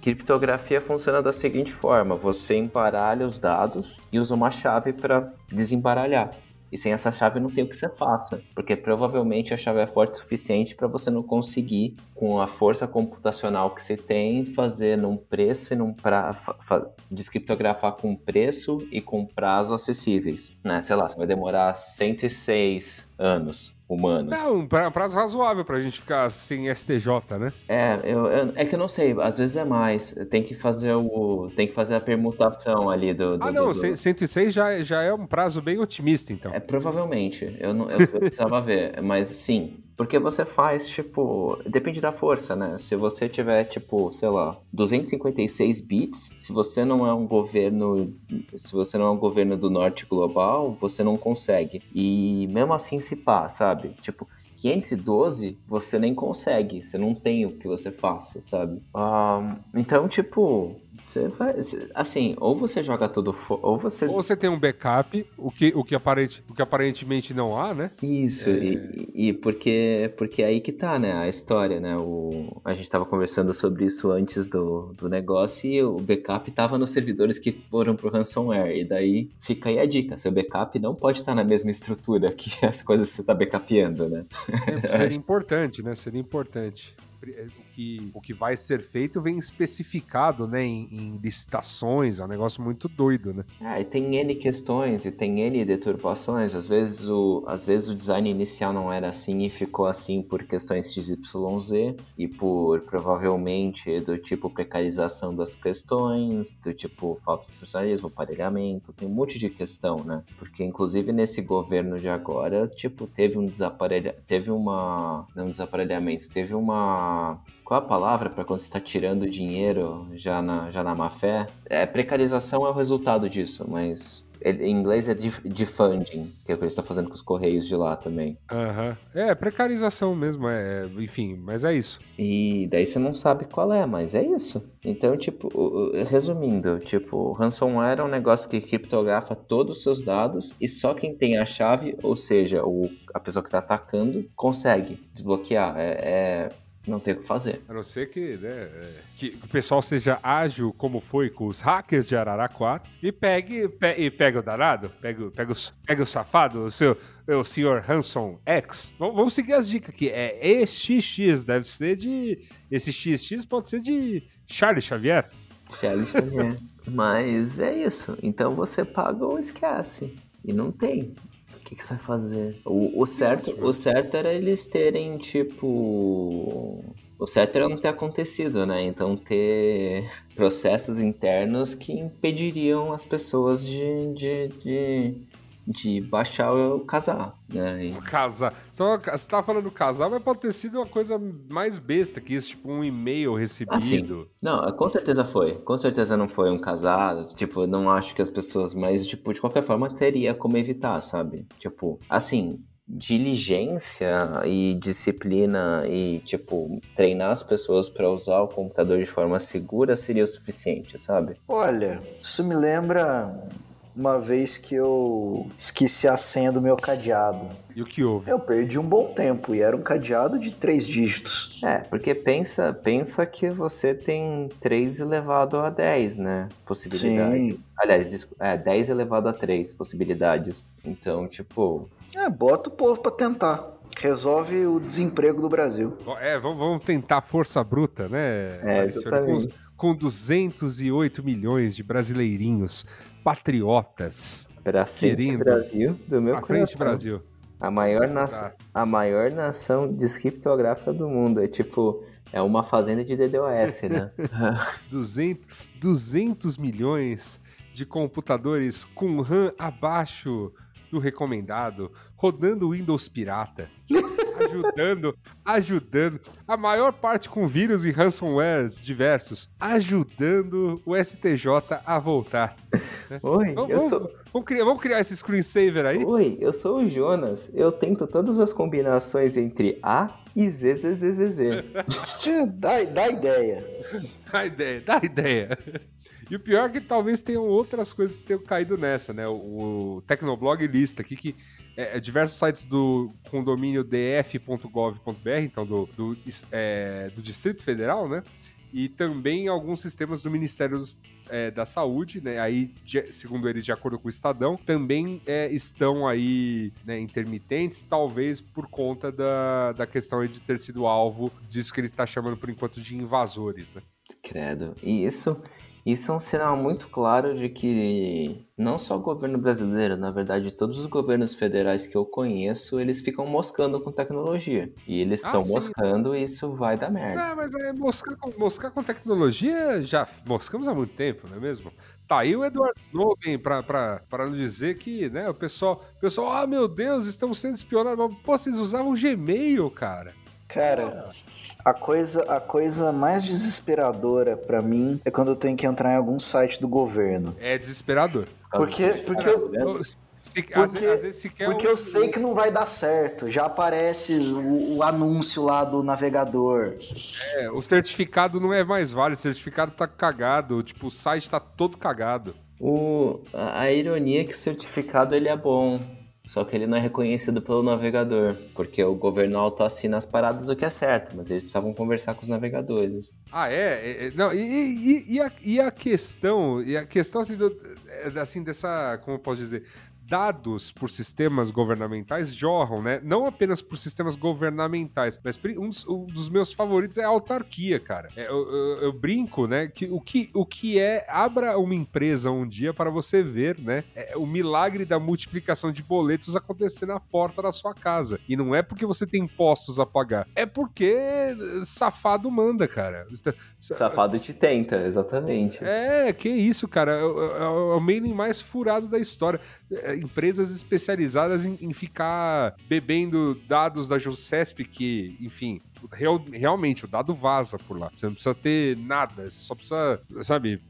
criptografia funciona da seguinte forma: você embaralha os dados e usa uma chave para desembaralhar. E sem essa chave não tem o que você faça, porque provavelmente a chave é forte o suficiente para você não conseguir, com a força computacional que você tem, fazer num preço e num pra, fa- fa- descriptografar com preço e com prazo acessíveis, né? Sei lá, você vai demorar 106 anos humanos. É um pra- prazo razoável pra gente ficar sem STJ, né? É, eu, eu- é que eu não sei, às vezes é mais. Tem que fazer o. Tem que fazer a permutação ali do. do Ah, não, do- cem- 106 já, já é um prazo bem otimista, então. É provavelmente. Eu não eu, eu precisava ver, mas sim. Porque você faz, tipo. Depende da força, né? Se você tiver, tipo, sei lá, 256 bits, se você não é um governo. Se você não é um governo do norte global, você não consegue. E mesmo assim se pá, sabe? Tipo. 512, você nem consegue, você não tem o que você faça, sabe? Ah, então, tipo, Você vai, assim, ou você joga tudo fora, ou você... Ou você tem um backup, o que, o que, aparente, o que aparentemente não há, né? Isso, é... e, e, porque, porque é aí que tá, né, a história, né, o, a gente tava conversando sobre isso antes do, do negócio e o backup tava nos servidores que foram pro ransomware, e daí fica aí a dica, seu backup não pode estar na mesma estrutura que as coisas que você tá backupeando, né? É, seria importante, né, seria importante. Que, o que vai ser feito vem especificado, né, em, em licitações, é um negócio muito doido, né? É, e tem N questões e tem N deturpações, às vezes o, às vezes o design inicial não era assim e ficou assim por questões XYZ e por provavelmente do tipo precarização das questões, do tipo falta de profissionalismo, aparelhamento, tem um monte de questão, né? Porque inclusive nesse governo de agora, tipo, teve um desaparelha, teve uma, não um desaparelhamento, teve uma qual a palavra para quando você está tirando dinheiro já na, já na má fé? É, precarização é o resultado disso, mas em inglês é defunding, que é o que ele está fazendo com os correios de lá também. Aham. Uhum. É, precarização mesmo, é, enfim, mas é isso. E daí você não sabe qual é, mas é isso. Então, tipo, resumindo, tipo, ransomware é um negócio que criptografa todos os seus dados e só quem tem a chave, ou seja, o, a pessoa que está atacando, consegue desbloquear. é, é não tem o que fazer. A não ser que, né, é, que o pessoal seja ágil como foi com os hackers de Araraquara e pegue, pe, e pega o danado, pega, pega, o, pega o safado, o seu o senhor Hanson X. Vamos seguir as dicas aqui. É EXX, deve ser de. Esse XX pode ser de Charles Xavier. Charles Xavier. Mas é isso. Então você paga ou esquece. E não tem que, que você vai fazer? O, o, certo, o certo era eles terem, tipo. O certo era não ter acontecido, né? Então ter processos internos que impediriam as pessoas de, de, de de baixar o casar, né? E... Casar. Só, você tá falando casar, mas pode ter sido uma coisa mais besta que isso, tipo um e-mail recebido. Ah, não, com certeza foi. Com certeza não foi um casar. Tipo, não acho que as pessoas, mas, tipo, de qualquer forma teria como evitar, sabe? Tipo, assim, diligência e disciplina e, tipo, treinar as pessoas para usar o computador de forma segura seria o suficiente, sabe? Olha, isso me lembra uma vez que eu esqueci a senha do meu cadeado. E o que houve? Eu perdi um bom tempo e era um cadeado de três dígitos. É, porque pensa, pensa que você tem 3 elevado a 10, né? Possibilidade. Sim. Aliás, é 10 elevado a 3 possibilidades. Então, tipo. É, bota o povo pra tentar resolve o desemprego do Brasil. É, vamos, tentar força bruta, né? É, exatamente. Com, com 208 milhões de brasileirinhos patriotas. Pra frente querendo... Brasil do meu pra frente Brasil. A maior, nação, a maior nação descriptográfica do mundo. É tipo, é uma fazenda de DDoS, né? 200, 200 milhões de computadores com RAM abaixo do recomendado, rodando Windows pirata, ajudando, ajudando, a maior parte com vírus e ransomwares diversos, ajudando o STJ a voltar. Oi, vamos, eu sou... Vamos criar, vamos criar esse screensaver aí? Oi, eu sou o Jonas. Eu tento todas as combinações entre A e Z, Z, Z, Z, Z. dá, dá ideia. Dá ideia, dá ideia. E o pior é que talvez tenham outras coisas que tenham caído nessa, né? O, Tecnoblog lista aqui que é, é, diversos sites do com domínio df.gov.br, então do, do, é, do Distrito Federal, né? E também alguns sistemas do Ministério dos, é, da Saúde, né? Aí, de, segundo eles, de acordo com o Estadão, também é, estão aí né, intermitentes, talvez por conta da, da questão de ter sido alvo disso que ele está chamando por enquanto de invasores, né? Credo. E isso isso é um sinal muito claro de que não só o governo brasileiro, na verdade, todos os governos federais que eu conheço, eles ficam moscando com tecnologia. E eles estão ah, moscando e isso vai dar merda. Ah, mas é, moscar, com, moscar com tecnologia já moscamos há muito tempo, não é mesmo? Tá aí o Eduardo Snowden para dizer que, né, o pessoal, o pessoal, ah, meu Deus, estamos sendo espionados. Pô, vocês usavam Gmail, cara. Cara, a coisa, a coisa mais desesperadora para mim é quando eu tenho que entrar em algum site do governo. É desesperador. Porque, porque eu, Se, Porque, às, às vezes se quer porque um- eu sei que não vai dar certo. Já aparece o, o anúncio lá do navegador. É, o certificado não é mais válido, o certificado tá cagado, tipo, o site tá todo cagado. O, a, a ironia é que o certificado ele é bom, só que ele não é reconhecido pelo navegador, porque o governo auto assina as paradas o que é certo, mas eles precisavam conversar com os navegadores. Ah, é? É, é, não, e, e- e a, e a questão, e a questão assim, do- é, assim, dessa, como eu posso dizer, dados por sistemas governamentais jorram, né? Não apenas por sistemas governamentais, mas um dos, um dos meus favoritos é a autarquia, cara. É, eu, eu- eu brinco, né? Que o, que o que é abra uma empresa um dia para você ver, né? é o milagre da multiplicação de boletos acontecer na porta da sua casa. E não é porque você tem impostos a pagar, é porque safado manda, cara. Safado te tenta, exatamente. É, que isso, cara. É, o- é o- é o mailing mais furado da história. Empresas especializadas em, em ficar bebendo dados da JUSCESP, que, enfim, real- realmente o dado vaza por lá. Você não precisa ter nada, você só precisa, sabe,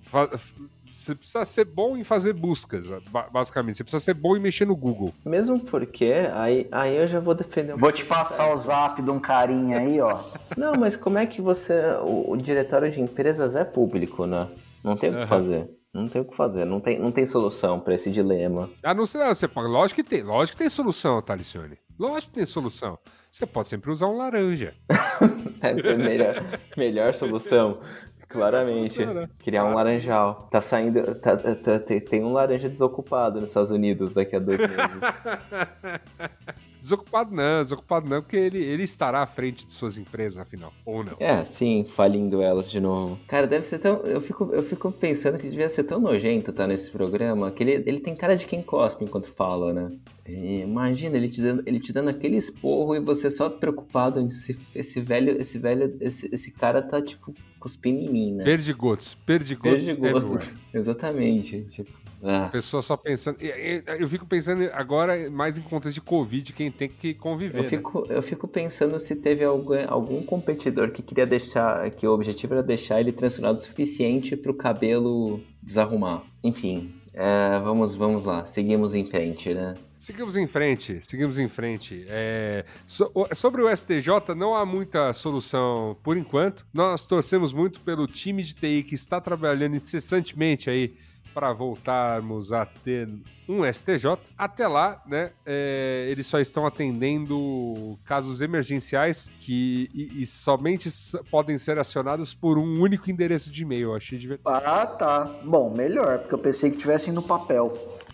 você precisa ser bom em fazer buscas, ba- basicamente. Você precisa ser bom em mexer no Google. Mesmo porque, aí, aí eu já vou defender um Vou te passar o zap de um carinha aí, ó. Não, mas como é que você. O, o diretório de empresas é público, né? Não tem o que Aham. fazer. Não tem o que fazer. Não tem, não tem solução pra esse dilema. A não ah, você pode, lógico que tem, lógico que tem solução, Talicione. Lógico que tem solução. Você pode sempre usar um laranja. É a melhor, melhor solução. Claramente. né? Criar um laranjal. Tá saindo. tá- tá- tem- tem um laranja desocupado nos Estados Unidos daqui a dois meses. Desocupado não, desocupado não, porque ele, ele estará à frente de suas empresas, afinal. Ou não. É, sim, falindo elas de novo. Cara, deve ser tão. Eu fico, eu fico pensando que devia ser tão nojento estar nesse programa que ele, ele tem cara de quem cospe enquanto fala, né? E imagina ele te, dando, ele te dando aquele esporro e você só preocupado em se esse velho, esse velho, esse, esse cara tá tipo cuspindo em mim, né? Perdigotos, perdigotos gosto. Exatamente. Tipo, ah. Pessoa só pensando. Eu fico pensando agora mais em contexto de Covid, quem tem que conviver. Eu né? fico, eu fico pensando se teve algum, algum competidor que queria deixar, que o objetivo era deixar ele transtornado o suficiente pro cabelo desarrumar. Enfim, é, vamos, vamos lá, seguimos em frente, né? Seguimos em frente, seguimos em frente. É, so- o- sobre o STJ, não há muita solução por enquanto. Nós torcemos muito pelo time de TI que está trabalhando incessantemente aí para voltarmos a ter um STJ. Até lá, né, é, eles só estão atendendo casos emergenciais que e, e somente podem ser acionados por um único endereço de e-mail. Eu achei divertido. Ah, tá. Bom, melhor, porque eu pensei que tivessem no papel.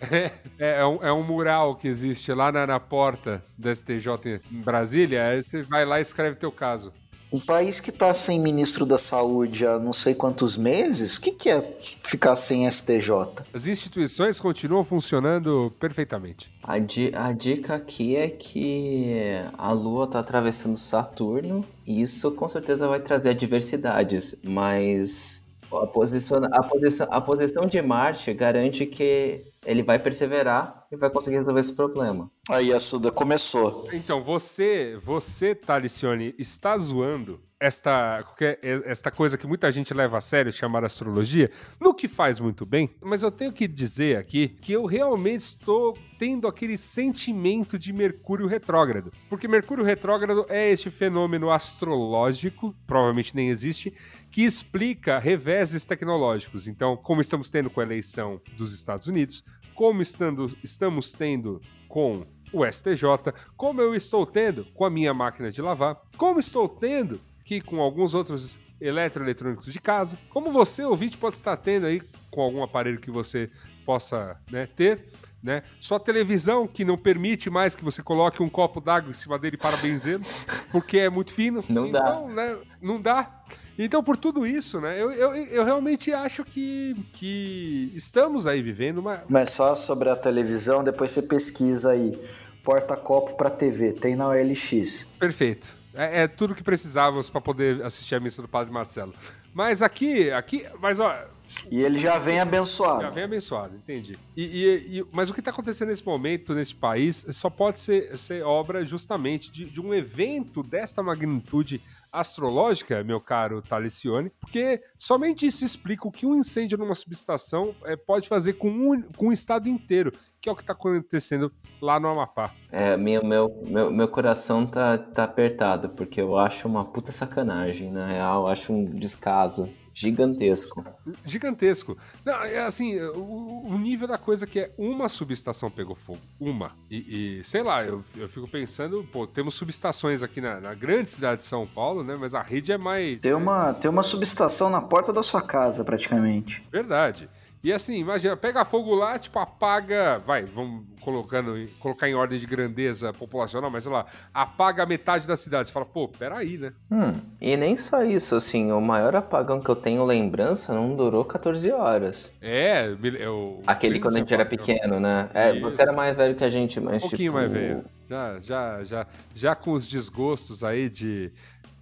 É, é, um, é um mural que existe lá na, na porta da STJ em Brasília. Aí você vai lá e escreve teu caso. Um país que tá sem ministro da saúde há não sei quantos meses, o que, que é ficar sem STJ? As instituições continuam funcionando perfeitamente. A, di- a dica aqui é que a Lua tá atravessando Saturno e isso com certeza vai trazer adversidades, mas a posição, a posição, a posição de Marte garante que ele vai perseverar e vai conseguir resolver esse problema. Aí a Suda começou. Então, você, você, Talicione, está zoando esta, esta coisa que muita gente leva a sério, chamada astrologia, no que faz muito bem, mas eu tenho que dizer aqui que eu realmente estou tendo aquele sentimento de Mercúrio retrógrado. Porque Mercúrio retrógrado é este fenômeno astrológico, provavelmente nem existe, que explica reveses tecnológicos. Então, como estamos tendo com a eleição dos Estados Unidos, como estando, estamos tendo com o STJ, como eu estou tendo com a minha máquina de lavar, como estou tendo aqui com alguns outros eletroeletrônicos de casa, como você, ouvinte, pode estar tendo aí com algum aparelho que você possa né, ter, né? Sua televisão que não permite mais que você coloque um copo d'água em cima dele para benzê-lo, porque é muito fino. Não dá. então, né, não dá. Então, por tudo isso, né, eu, eu, eu realmente acho que, que estamos aí vivendo uma, Mas só sobre a televisão, depois você pesquisa aí. Porta-copo pra TV, tem na OLX. Perfeito. É, é tudo que precisávamos para poder assistir a missa do Padre Marcelo. Mas aqui, aqui, mas ó, E ele já vem abençoado. já vem abençoado, entendi. E, e- e- mas o que está acontecendo nesse momento, nesse país, só pode ser, ser obra justamente de, de um evento desta magnitude astrológica, meu caro Talicione, porque somente isso explica o que um incêndio numa subestação é, pode fazer com um, com um estado inteiro, que é o que está acontecendo lá no Amapá. É, meu, meu, meu, meu coração tá, tá apertado, porque eu acho uma puta sacanagem, na real, eu acho um descaso gigantesco. Gigantesco. Não, é assim, o, o, nível da coisa que é uma subestação pegou fogo. Uma. E, e sei lá, eu, eu fico pensando, pô, temos subestações aqui na, na, grande cidade de São Paulo, né? Mas a rede é mais. Tem uma, tem uma subestação na porta da sua casa, praticamente. Verdade. E assim, imagina, pega fogo lá, tipo, apaga. Vai, vamos colocando, colocar em ordem de grandeza populacional, mas sei lá, apaga metade da cidade. Você fala, pô, peraí, né? Hum, e nem só isso, assim, o maior apagão que eu tenho lembrança não durou 14 horas. É, eu. Aquele quando a gente era pequeno, né? É, você era mais velho que a gente, mas. Um pouquinho tipo... mais velho. Já, já, já, já com os desgostos aí de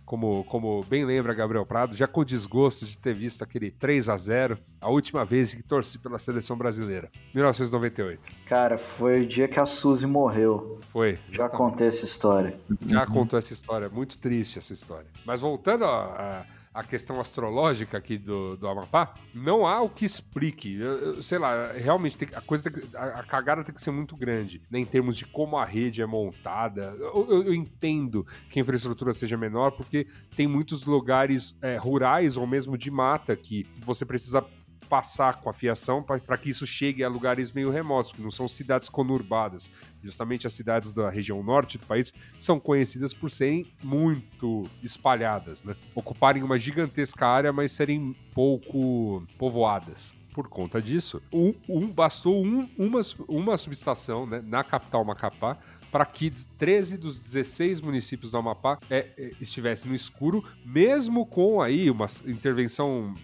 como, como bem lembra Gabriel Prado, já com desgosto de ter visto aquele 3 a 0 a última vez que torci pela seleção brasileira, 1998. Cara, foi o dia que a Suzy morreu. Foi. Já contei essa história. Já contou essa história, muito triste essa história. Mas voltando a, a a questão astrológica aqui do, do Amapá, não há o que explique. Eu, eu, sei lá, realmente tem, a coisa que, a, a, cagada tem que ser muito grande, né, em termos de como a rede é montada. Eu, eu entendo que a infraestrutura seja menor, porque tem muitos lugares é, rurais ou mesmo de mata que você precisa passar com a fiação para que isso chegue a lugares meio remotos, que não são cidades conurbadas. Justamente as cidades da região norte do país são conhecidas por serem muito espalhadas, né? Ocuparem uma gigantesca área, mas serem pouco povoadas por conta disso, um, um bastou um, uma, uma subestação né, na capital Macapá para que 13 dos 16 municípios do Amapá é, é, estivessem no escuro, mesmo com aí uma intervenção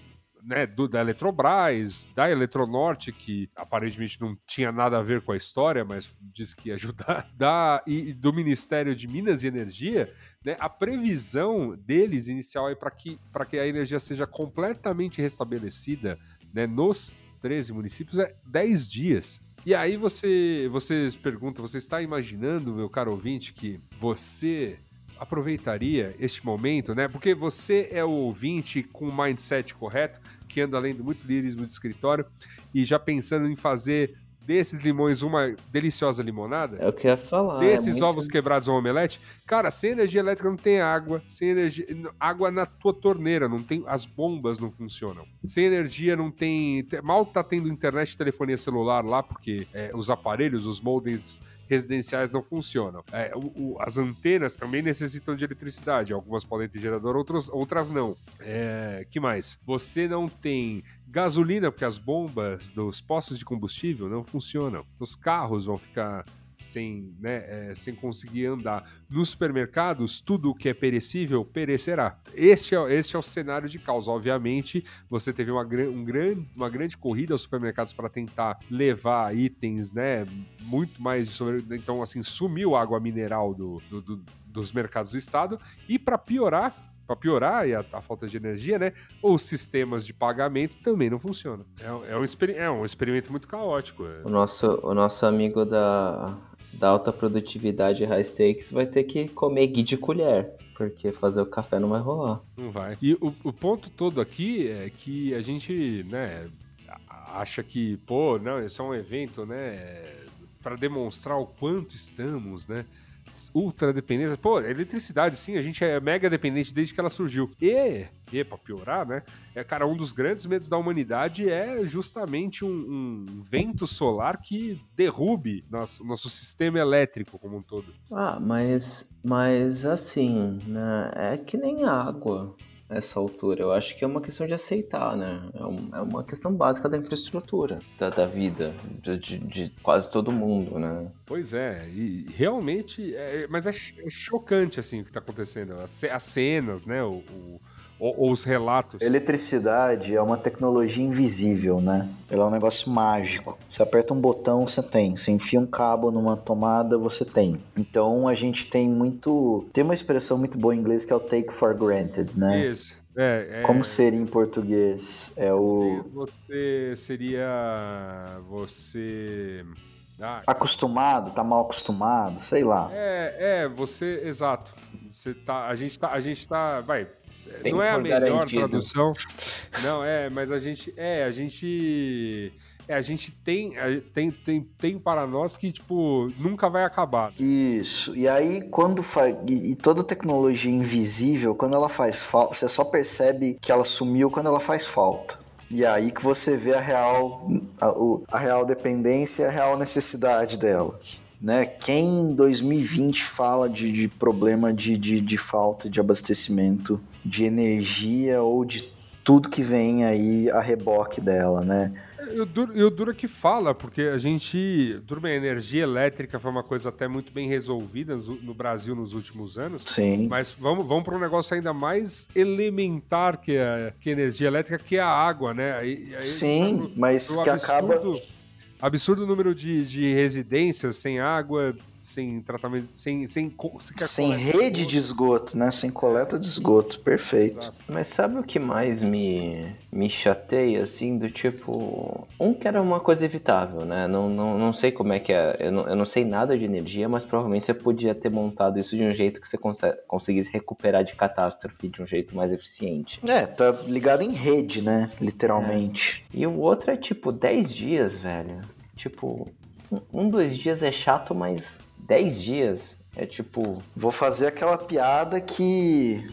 né, do, da Eletrobras, da Eletronorte, que aparentemente não tinha nada a ver com a história, mas disse que ia ajudar, da, e do Ministério de Minas e Energia, né, a previsão deles inicial é para que, que a energia seja completamente restabelecida né, nos 13 municípios é 10 dias. E aí você, você pergunta, você está imaginando, meu caro ouvinte, que você aproveitaria este momento, né? Porque você é o ouvinte com o mindset correto, que anda além de muito lirismo de escritório e já pensando em fazer desses limões uma deliciosa limonada. É o que eu ia falar. Desses é ovos quebrados um omelete. Cara, sem energia elétrica não tem água. Sem energia. Água na tua torneira, não tem. As bombas não funcionam. Sem energia não tem. Mal tá tendo internet e telefonia celular lá, porque é, os aparelhos, os modems residenciais não funcionam. É, o, o, as antenas também necessitam de eletricidade. Algumas podem ter gerador, outras, outras não. É, que mais? Você não tem gasolina, porque as bombas dos postos de combustível não funcionam. Os carros vão ficar sem, né, é, sem conseguir andar. Nos supermercados, tudo que é perecível perecerá. Este é, este é o cenário de caos. Obviamente, você teve uma, um gran, uma grande corrida aos supermercados para tentar levar itens, né, muito mais de sobre... Então, assim, sumiu a água mineral do, do, do dos mercados do estado. E para piorar, para piorar e a, a, falta de energia, né? Os sistemas de pagamento também não funcionam. É, é, um, é um experimento muito caótico. É. O, nosso, o nosso amigo da, da alta produtividade high stakes vai ter que comer guia de colher. Porque fazer o café não vai rolar. Não vai. E o, o ponto todo aqui é que a gente, né, acha que, pô, não, isso é um evento, né, para demonstrar o quanto estamos, né, ultra dependência. Pô, eletricidade, sim, a gente é mega dependente desde que ela surgiu. E, e pra piorar, né? É, cara, um dos grandes medos da humanidade é justamente um, um vento solar que derrube nosso, nosso sistema elétrico como um todo. Ah, mas, mas assim, né? É que nem água nessa altura. Eu acho que é uma questão de aceitar, né? É, é uma questão básica da infraestrutura, da, da vida, de, de, quase todo mundo, né? Pois é, e realmente, é, mas é, é chocante assim o que está acontecendo. As, as, cenas, né? O, o ou, ou, os relatos. Eletricidade é uma tecnologia invisível, né? Ela é um negócio mágico. Você aperta um botão, você tem. Você enfia um cabo numa tomada, você tem. Então a gente tem muito. Tem uma expressão muito boa em inglês que é o take for granted, né? Isso. É, é... Como seria em português? É o. Você seria. Você. Ah, acostumado, tá mal acostumado, sei lá. É, é, você, exato. Você tá, a gente tá, a gente tá, vai, Tem não é a melhor garantido. tradução. Não, é, mas a gente, é, a gente, é, a gente tem, tem, tem, tem para nós que, tipo, nunca vai acabar. Isso. E aí, quando faz. E, e toda tecnologia invisível, quando ela faz falta, você só percebe que ela sumiu quando ela faz falta. E aí que você vê a real, a, a real dependência e a real necessidade dela. Né? Quem em 2020 fala de, de problema de, de, de falta de abastecimento de energia ou de tudo que vem aí a reboque dela, né? E o duro, e o duro que fala, porque a gente. Bem, a energia elétrica foi uma coisa até muito bem resolvida no, Brasil nos últimos anos. Sim. Mas vamos, vamos para um negócio ainda mais elementar que a, que a energia elétrica, que é a água, né? Aí- aí Sim, pro- mas pro que acaba. absurdo, absurdo número de, de residências sem água, sem tratamento, sem. Sem, Sem coleta rede de esgoto, né? Sem coleta de esgoto. Perfeito. Exato. Mas sabe o que mais me, me chateia, assim, do tipo... Um que era uma coisa evitável, né? Não, não, não sei como é que é... Eu não, eu não sei nada de energia, mas provavelmente você podia ter montado isso de um jeito que você conse- conseguisse recuperar de catástrofe de um jeito mais eficiente. É, tá ligado em rede, né? Literalmente. E o outro é, tipo, 10 dias, velho. Tipo, um, um, dois dias é chato, mas 10 dias é, tipo... Vou fazer aquela piada que.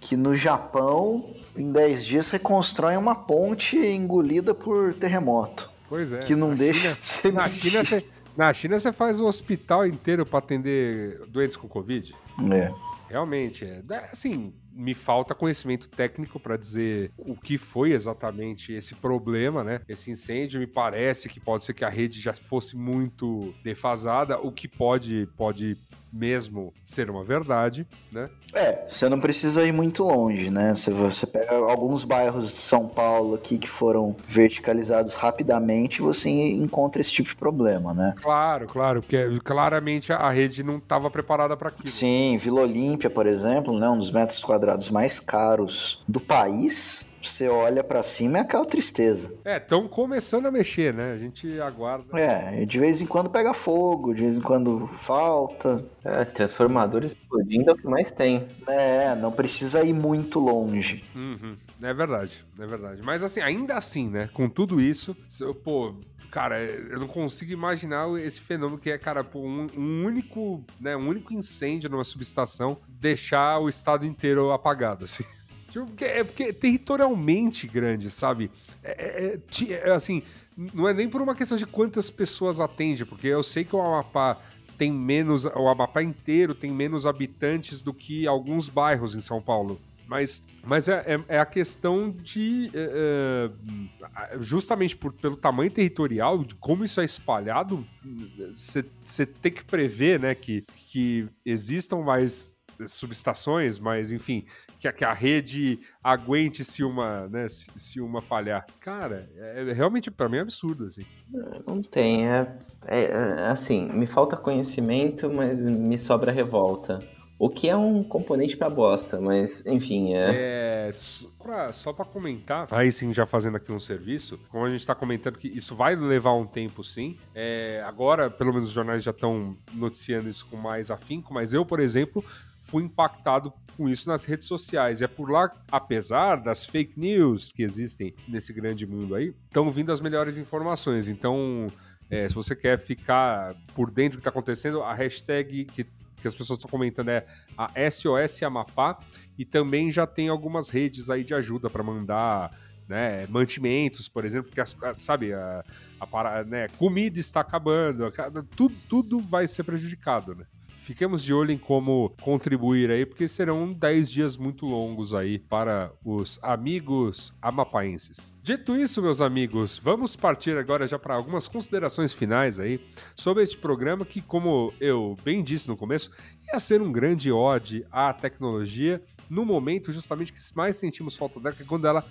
que no Japão, em 10 dias, você constrói uma ponte engolida por terremoto. Pois é. que não na deixa China- de ser Na mentira. China, você, na China, você faz o hospital inteiro para atender doentes com Covid. É. Realmente, é. É, Assim, me falta conhecimento técnico para dizer o que foi exatamente esse problema, né? Esse incêndio. Me parece que pode ser que a rede já fosse muito defasada, o que pode, pode mesmo ser uma verdade, né? É, você não precisa ir muito longe, né? Você, você pega alguns bairros de São Paulo aqui que foram verticalizados rapidamente você encontra esse tipo de problema, né? Claro, claro, porque claramente a rede não estava preparada para aquilo. Sim, Vila Olímpia, por exemplo, né, um dos metros quadrados mais caros do país. Você olha pra cima é aquela tristeza. É, estão começando a mexer, né? A gente aguarda. É, de vez em quando pega fogo, de vez em quando falta. É, transformador explodindo é o que mais tem. É, não precisa ir muito longe. Uhum. É verdade, é verdade. Mas assim, ainda assim, né? Com tudo isso, pô, cara, eu não consigo imaginar esse fenômeno que é, cara, um, um único, né, um único incêndio numa subestação deixar o estado inteiro apagado, assim. Tipo, porque, é porque é territorialmente grande, sabe? É, é- é- é, assim, não é nem por uma questão de quantas pessoas atende, porque eu sei que o Amapá tem menos, o Amapá inteiro tem menos habitantes do que alguns bairros em São Paulo. Mas, mas é, é- é a questão de. é, é, justamente por- pelo tamanho territorial, de como isso é espalhado, você tem que prever né, que, que existam mais subestações, mas enfim, que a, que a rede aguente se uma, né, se, se uma falhar. Cara, é, é realmente para mim é absurdo assim. Não tem, é, é- é assim, me falta conhecimento, mas me sobra revolta. O que é um componente pra bosta, mas enfim, é. É, só pra comentar, aí sim, já fazendo aqui um serviço, como a gente tá comentando que isso vai levar um tempo sim, é, agora, pelo menos os jornais já estão noticiando isso com mais afinco, mas eu, por exemplo, fui impactado com isso nas redes sociais. E é por lá, apesar das fake news que existem nesse grande mundo aí, estão vindo as melhores informações. Então, é, se você quer ficar por dentro do que está acontecendo, a hashtag que, que as pessoas estão comentando é a SOS Amapá. E também já tem algumas redes aí de ajuda para mandar né, mantimentos, por exemplo, porque as- sabe, a, a né, comida está acabando, tudo, tudo vai ser prejudicado, né? Fiquemos de olho em como contribuir aí, porque serão 10 dias muito longos aí para os amigos amapaenses. Dito isso, meus amigos, vamos partir agora já para algumas considerações finais aí sobre este programa que, como eu bem disse no começo, ia ser um grande ode à tecnologia no momento justamente que mais sentimos falta dela, que é quando ela,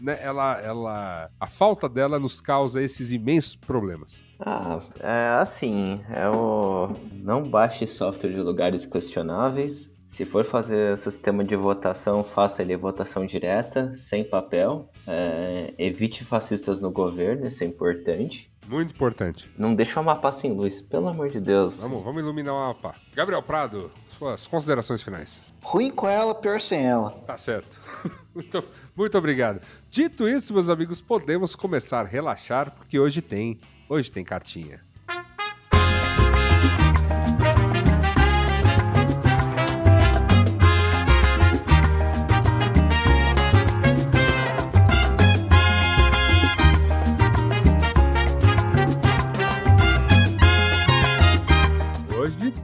né, ela, ela, a falta dela nos causa esses imensos problemas. Ah, é assim, é o. Não baixe software de lugares questionáveis. Se for fazer sistema de votação, faça ele votação direta, sem papel. É, evite fascistas no governo, isso é importante. Muito importante. Não deixa o Amapá sem luz, pelo amor de Deus. Vamos, vamos iluminar o Amapá. Gabriel Prado, suas considerações finais. Ruim com ela, pior sem ela. Tá certo. Muito, muito obrigado. Dito isso, meus amigos, podemos começar a relaxar, porque hoje tem. Hoje tem cartinha.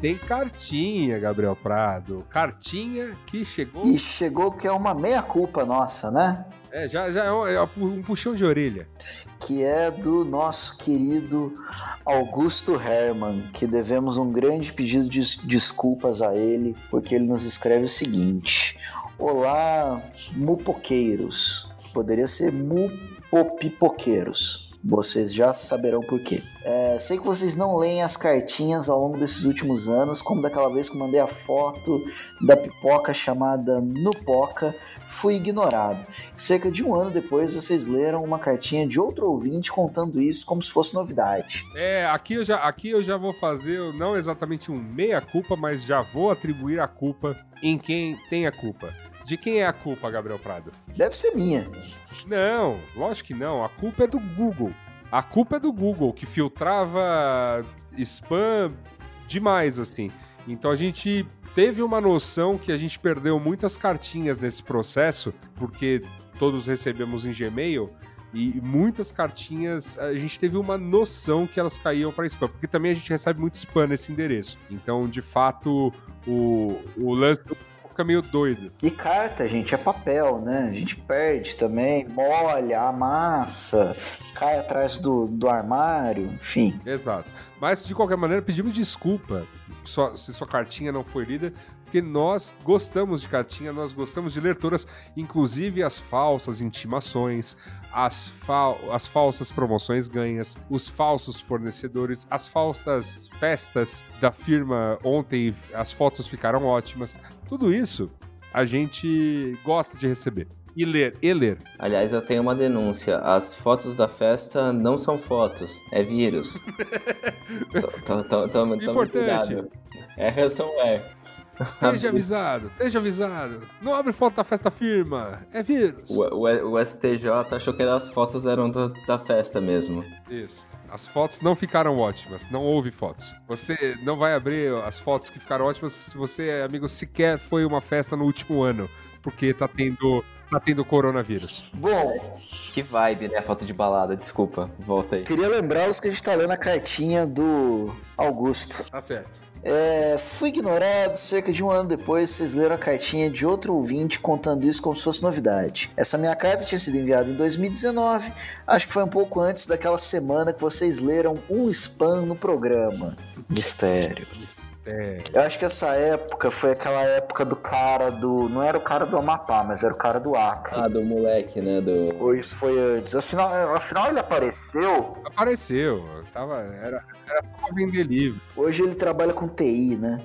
Tem cartinha, Gabriel Prado. Cartinha que chegou. E chegou que é uma meia-culpa nossa, né? É, já, já é um, é um puxão de orelha. Que é do nosso querido Augusto Herman, que devemos um grande pedido de desculpas a ele, porque ele nos escreve o seguinte: Olá, mupoqueiros. Poderia ser mupopipoqueiros. Vocês já saberão por quê. É, sei que vocês não leem as cartinhas ao longo desses últimos anos, como daquela vez que mandei a foto da pipoca chamada Nupoca, fui ignorado. Cerca de um ano depois, vocês leram uma cartinha de outro ouvinte contando isso como se fosse novidade. É, aqui eu já, aqui eu já vou fazer, não exatamente um meia-culpa, mas já vou atribuir a culpa em quem tem a culpa. De quem é a culpa, Gabriel Prado? Deve ser minha. Não, lógico que não. A culpa é do Google. A culpa é do Google, que filtrava spam demais, assim. Então a gente teve uma noção que a gente perdeu muitas cartinhas nesse processo, porque todos recebemos em Gmail. E muitas cartinhas, a gente teve uma noção que elas caíam para spam, porque também a gente recebe muito spam nesse endereço. Então, de fato, o, o lance fica meio doido. E carta, gente, é papel, né? A gente perde também, molha, amassa, cai atrás do, do armário, enfim. Exato. Mas, de qualquer maneira, pedimos desculpa se sua cartinha não foi lida, porque nós gostamos de cartinha, nós gostamos de ler todas, inclusive as falsas intimações, as, fal as falsas promoções ganhas, os falsos fornecedores, as falsas festas da firma ontem, as fotos ficaram ótimas. Tudo isso a gente gosta de receber. E ler, e ler. Aliás, eu tenho uma denúncia. As fotos da festa não são fotos, é vírus. Toma cuidado. É ransomware. Esteja avisado, esteja avisado. Não abre foto da festa firma, é vírus. O, o, o STJ achou que as fotos eram do, da festa mesmo. Isso. As fotos não ficaram ótimas, não houve fotos. Você não vai abrir as fotos que ficaram ótimas se você, amigo, sequer foi uma festa no último ano, porque tá tendo tá tendo coronavírus. Bom, que vibe, né? Foto de balada, desculpa. Volta aí. Queria lembrá-los que a gente tá lendo a cartinha do Augusto. Tá certo. É, fui ignorado, cerca de um ano depois vocês leram a cartinha de outro ouvinte contando isso como se fosse novidade. Essa minha carta tinha sido enviada em 2019, acho que foi um pouco antes daquela semana que vocês leram um spam no programa. Mistério. Eu acho que essa época foi aquela época do cara do. Não era o cara do Amapá, mas era o cara do Acre. Ah, do moleque, né? Do... Ou isso foi antes. Afinal, afinal ele apareceu. Apareceu. Tava, era, era só pra vender livro. Hoje ele trabalha com TI, né?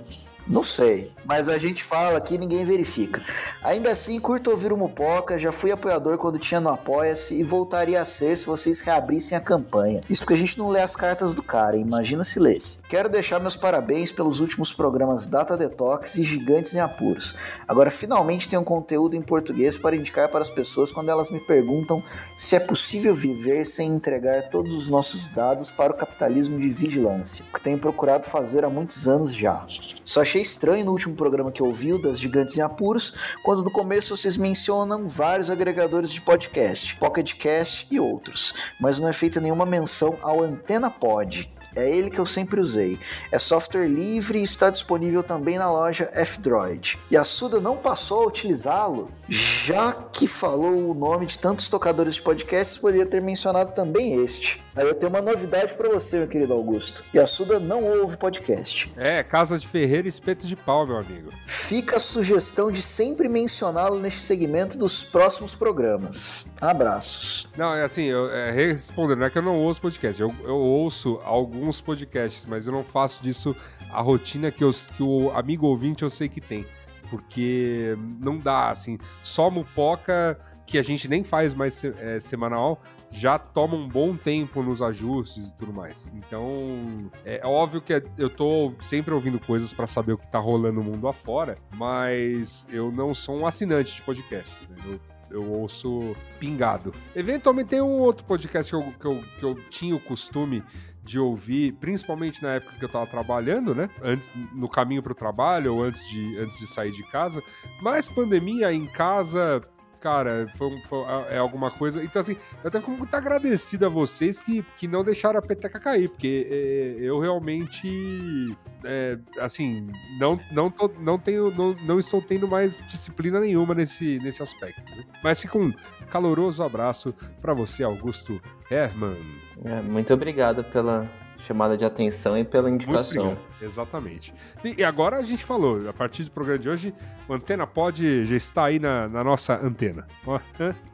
Não sei, mas a gente fala aqui ninguém verifica. Ainda assim, curto ouvir o Mupoca, já fui apoiador quando tinha no Apoia-se e voltaria a ser se vocês reabrissem a campanha. Isso porque a gente não lê as cartas do cara, imagina se lesse. Quero deixar meus parabéns pelos últimos programas Data Detox e Gigantes em Apuros. Agora finalmente tem um conteúdo em português para indicar para as pessoas quando elas me perguntam se é possível viver sem entregar todos os nossos dados para o capitalismo de vigilância, que tenho procurado fazer há muitos anos já. Só achei estranho no último programa que ouviu das Gigantes em Apuros, quando no começo vocês mencionam vários agregadores de podcast, Pocketcast e outros, mas não é feita nenhuma menção ao Antena Pod, é ele que eu sempre usei. É software livre e está disponível também na loja F-Droid. E a Suda não passou a utilizá-lo, já que falou o nome de tantos tocadores de podcasts, poderia ter mencionado também este. Aí eu tenho uma novidade para você, meu querido Augusto. E a Suda não ouve podcast. É, Casa de Ferreira e Espeto de Pau, meu amigo. Fica a sugestão de sempre mencioná-lo neste segmento dos próximos programas. Abraços. Não, é assim, eu, é, respondendo, não é que eu não ouço podcast, eu, eu ouço alguns podcasts, mas eu não faço disso a rotina que, eu, que o amigo ouvinte eu sei que tem. porque não dá, assim, só mupoca que a gente nem faz mais é, semanal, já toma um bom tempo nos ajustes e tudo mais. Então, é óbvio que eu tô sempre ouvindo coisas pra saber o que tá rolando no mundo afora, mas eu não sou um assinante de podcasts, né? Eu, eu ouço pingado. Eventualmente tem um outro podcast que eu, que eu, que eu tinha o costume de ouvir, principalmente na época que eu tava trabalhando, né? Antes, no caminho pro trabalho ou antes de, antes de sair de casa. Mas pandemia em casa, cara, foi, foi- é alguma coisa. Então, assim, eu até fico muito agradecido a vocês que, que não deixaram a peteca cair, porque é, eu realmente, é, assim, não, não, tô- não, tenho, não, não estou tendo mais disciplina nenhuma nesse, nesse aspecto. né? Mas fica um caloroso abraço para você, Augusto Herman. É, muito obrigado pela chamada de atenção e pela indicação. Exatamente. E, agora a gente falou, a partir do programa de hoje, o Antena Pod já está aí na, na nossa antena. Ó?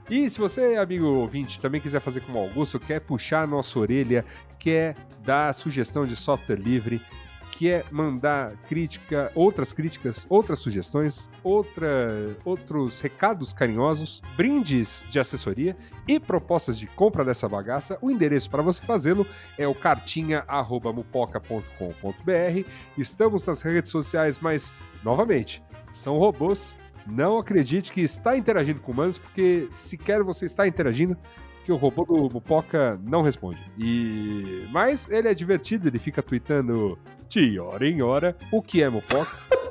E se você, amigo ouvinte, também quiser fazer como o Augusto, quer puxar a nossa orelha, quer dar sugestão de software livre, quer mandar crítica, outras críticas, outras sugestões, outra, outros recados carinhosos, brindes de assessoria e propostas de compra dessa bagaça, o endereço para você fazê-lo é o cartinha@mupoca.com.br. Estamos nas redes sociais, mas novamente, são robôs. Não acredite que está interagindo com humanos, porque sequer você está interagindo, que o robô do Mupoca não responde. E mas ele é divertido, ele fica tweetando de hora em hora o que é Mupoca.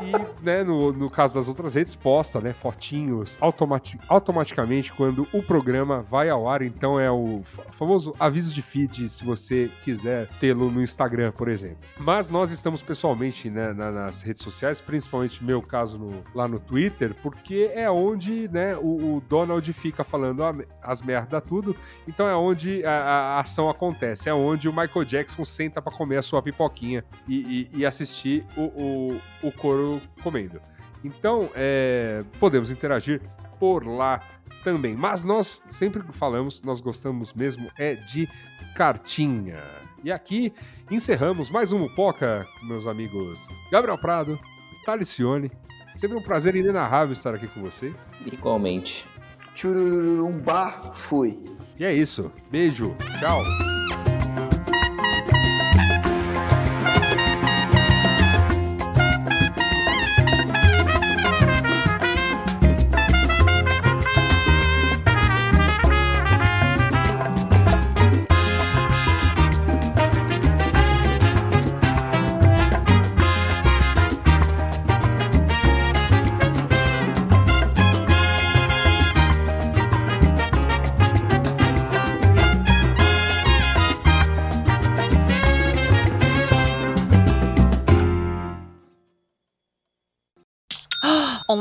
E, e, né, no, no caso das outras redes, posta né, fotinhos automati- automaticamente quando o programa vai ao ar. Então é o fa- famoso aviso de feed, se você quiser tê-lo no Instagram, por exemplo. Mas nós estamos pessoalmente né, na- nas redes sociais, principalmente meu caso no- lá no Twitter, porque é onde né, o, o Donald fica falando a- as merda tudo. Então é onde a, a ação acontece, é onde o Michael Jackson senta pra comer a sua pipoquinha e, e- e assistir o, o, o coro comendo. Então, é, podemos interagir por lá também. Mas nós sempre falamos, nós gostamos mesmo é de cartinha. E aqui encerramos mais um Mupoca, meus amigos Gabriel Prado, Talicione. Sempre um prazer inenarrável estar aqui com vocês. Igualmente. Chururumbá, fui. E é isso. Beijo. Tchau.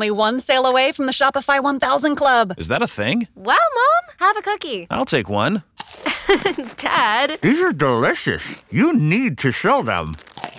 Only one sale away from the Shopify 1000 Club. Is that a thing? Wow, Mom! Have a cookie. I'll take one. Dad! These are delicious. You need to show them.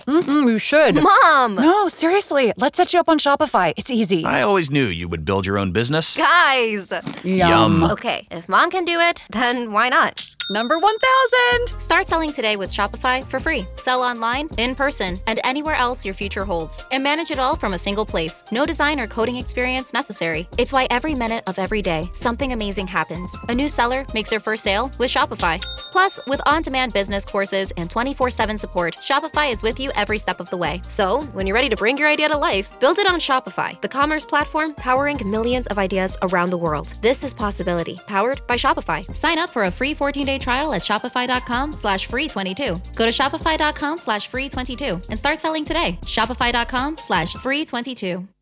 Mm, you should. Mom! No, seriously. Let's set you up on Shopify. It's easy. I always knew you would build your own business. Guys! Yum. Okay, if Mom can do it, then why not? Number 1000. Start selling today with Shopify for free. Sell online, in person, and anywhere else your future holds. And manage it all from a single place. No design or coding experience necessary. It's why every minute of every day, something amazing happens. A new seller makes their first sale with Shopify. Plus, with on demand business courses and 24 7 support, Shopify is with you every step of the way. So, when you're ready to bring your idea to life, build it on Shopify, the commerce platform powering millions of ideas around the world. This is Possibility, powered by Shopify. Sign up for a free 14-day trial at shopify.com slash free 22. Go to shopify.com slash free 22 and start selling today. Shopify.com slash free 22.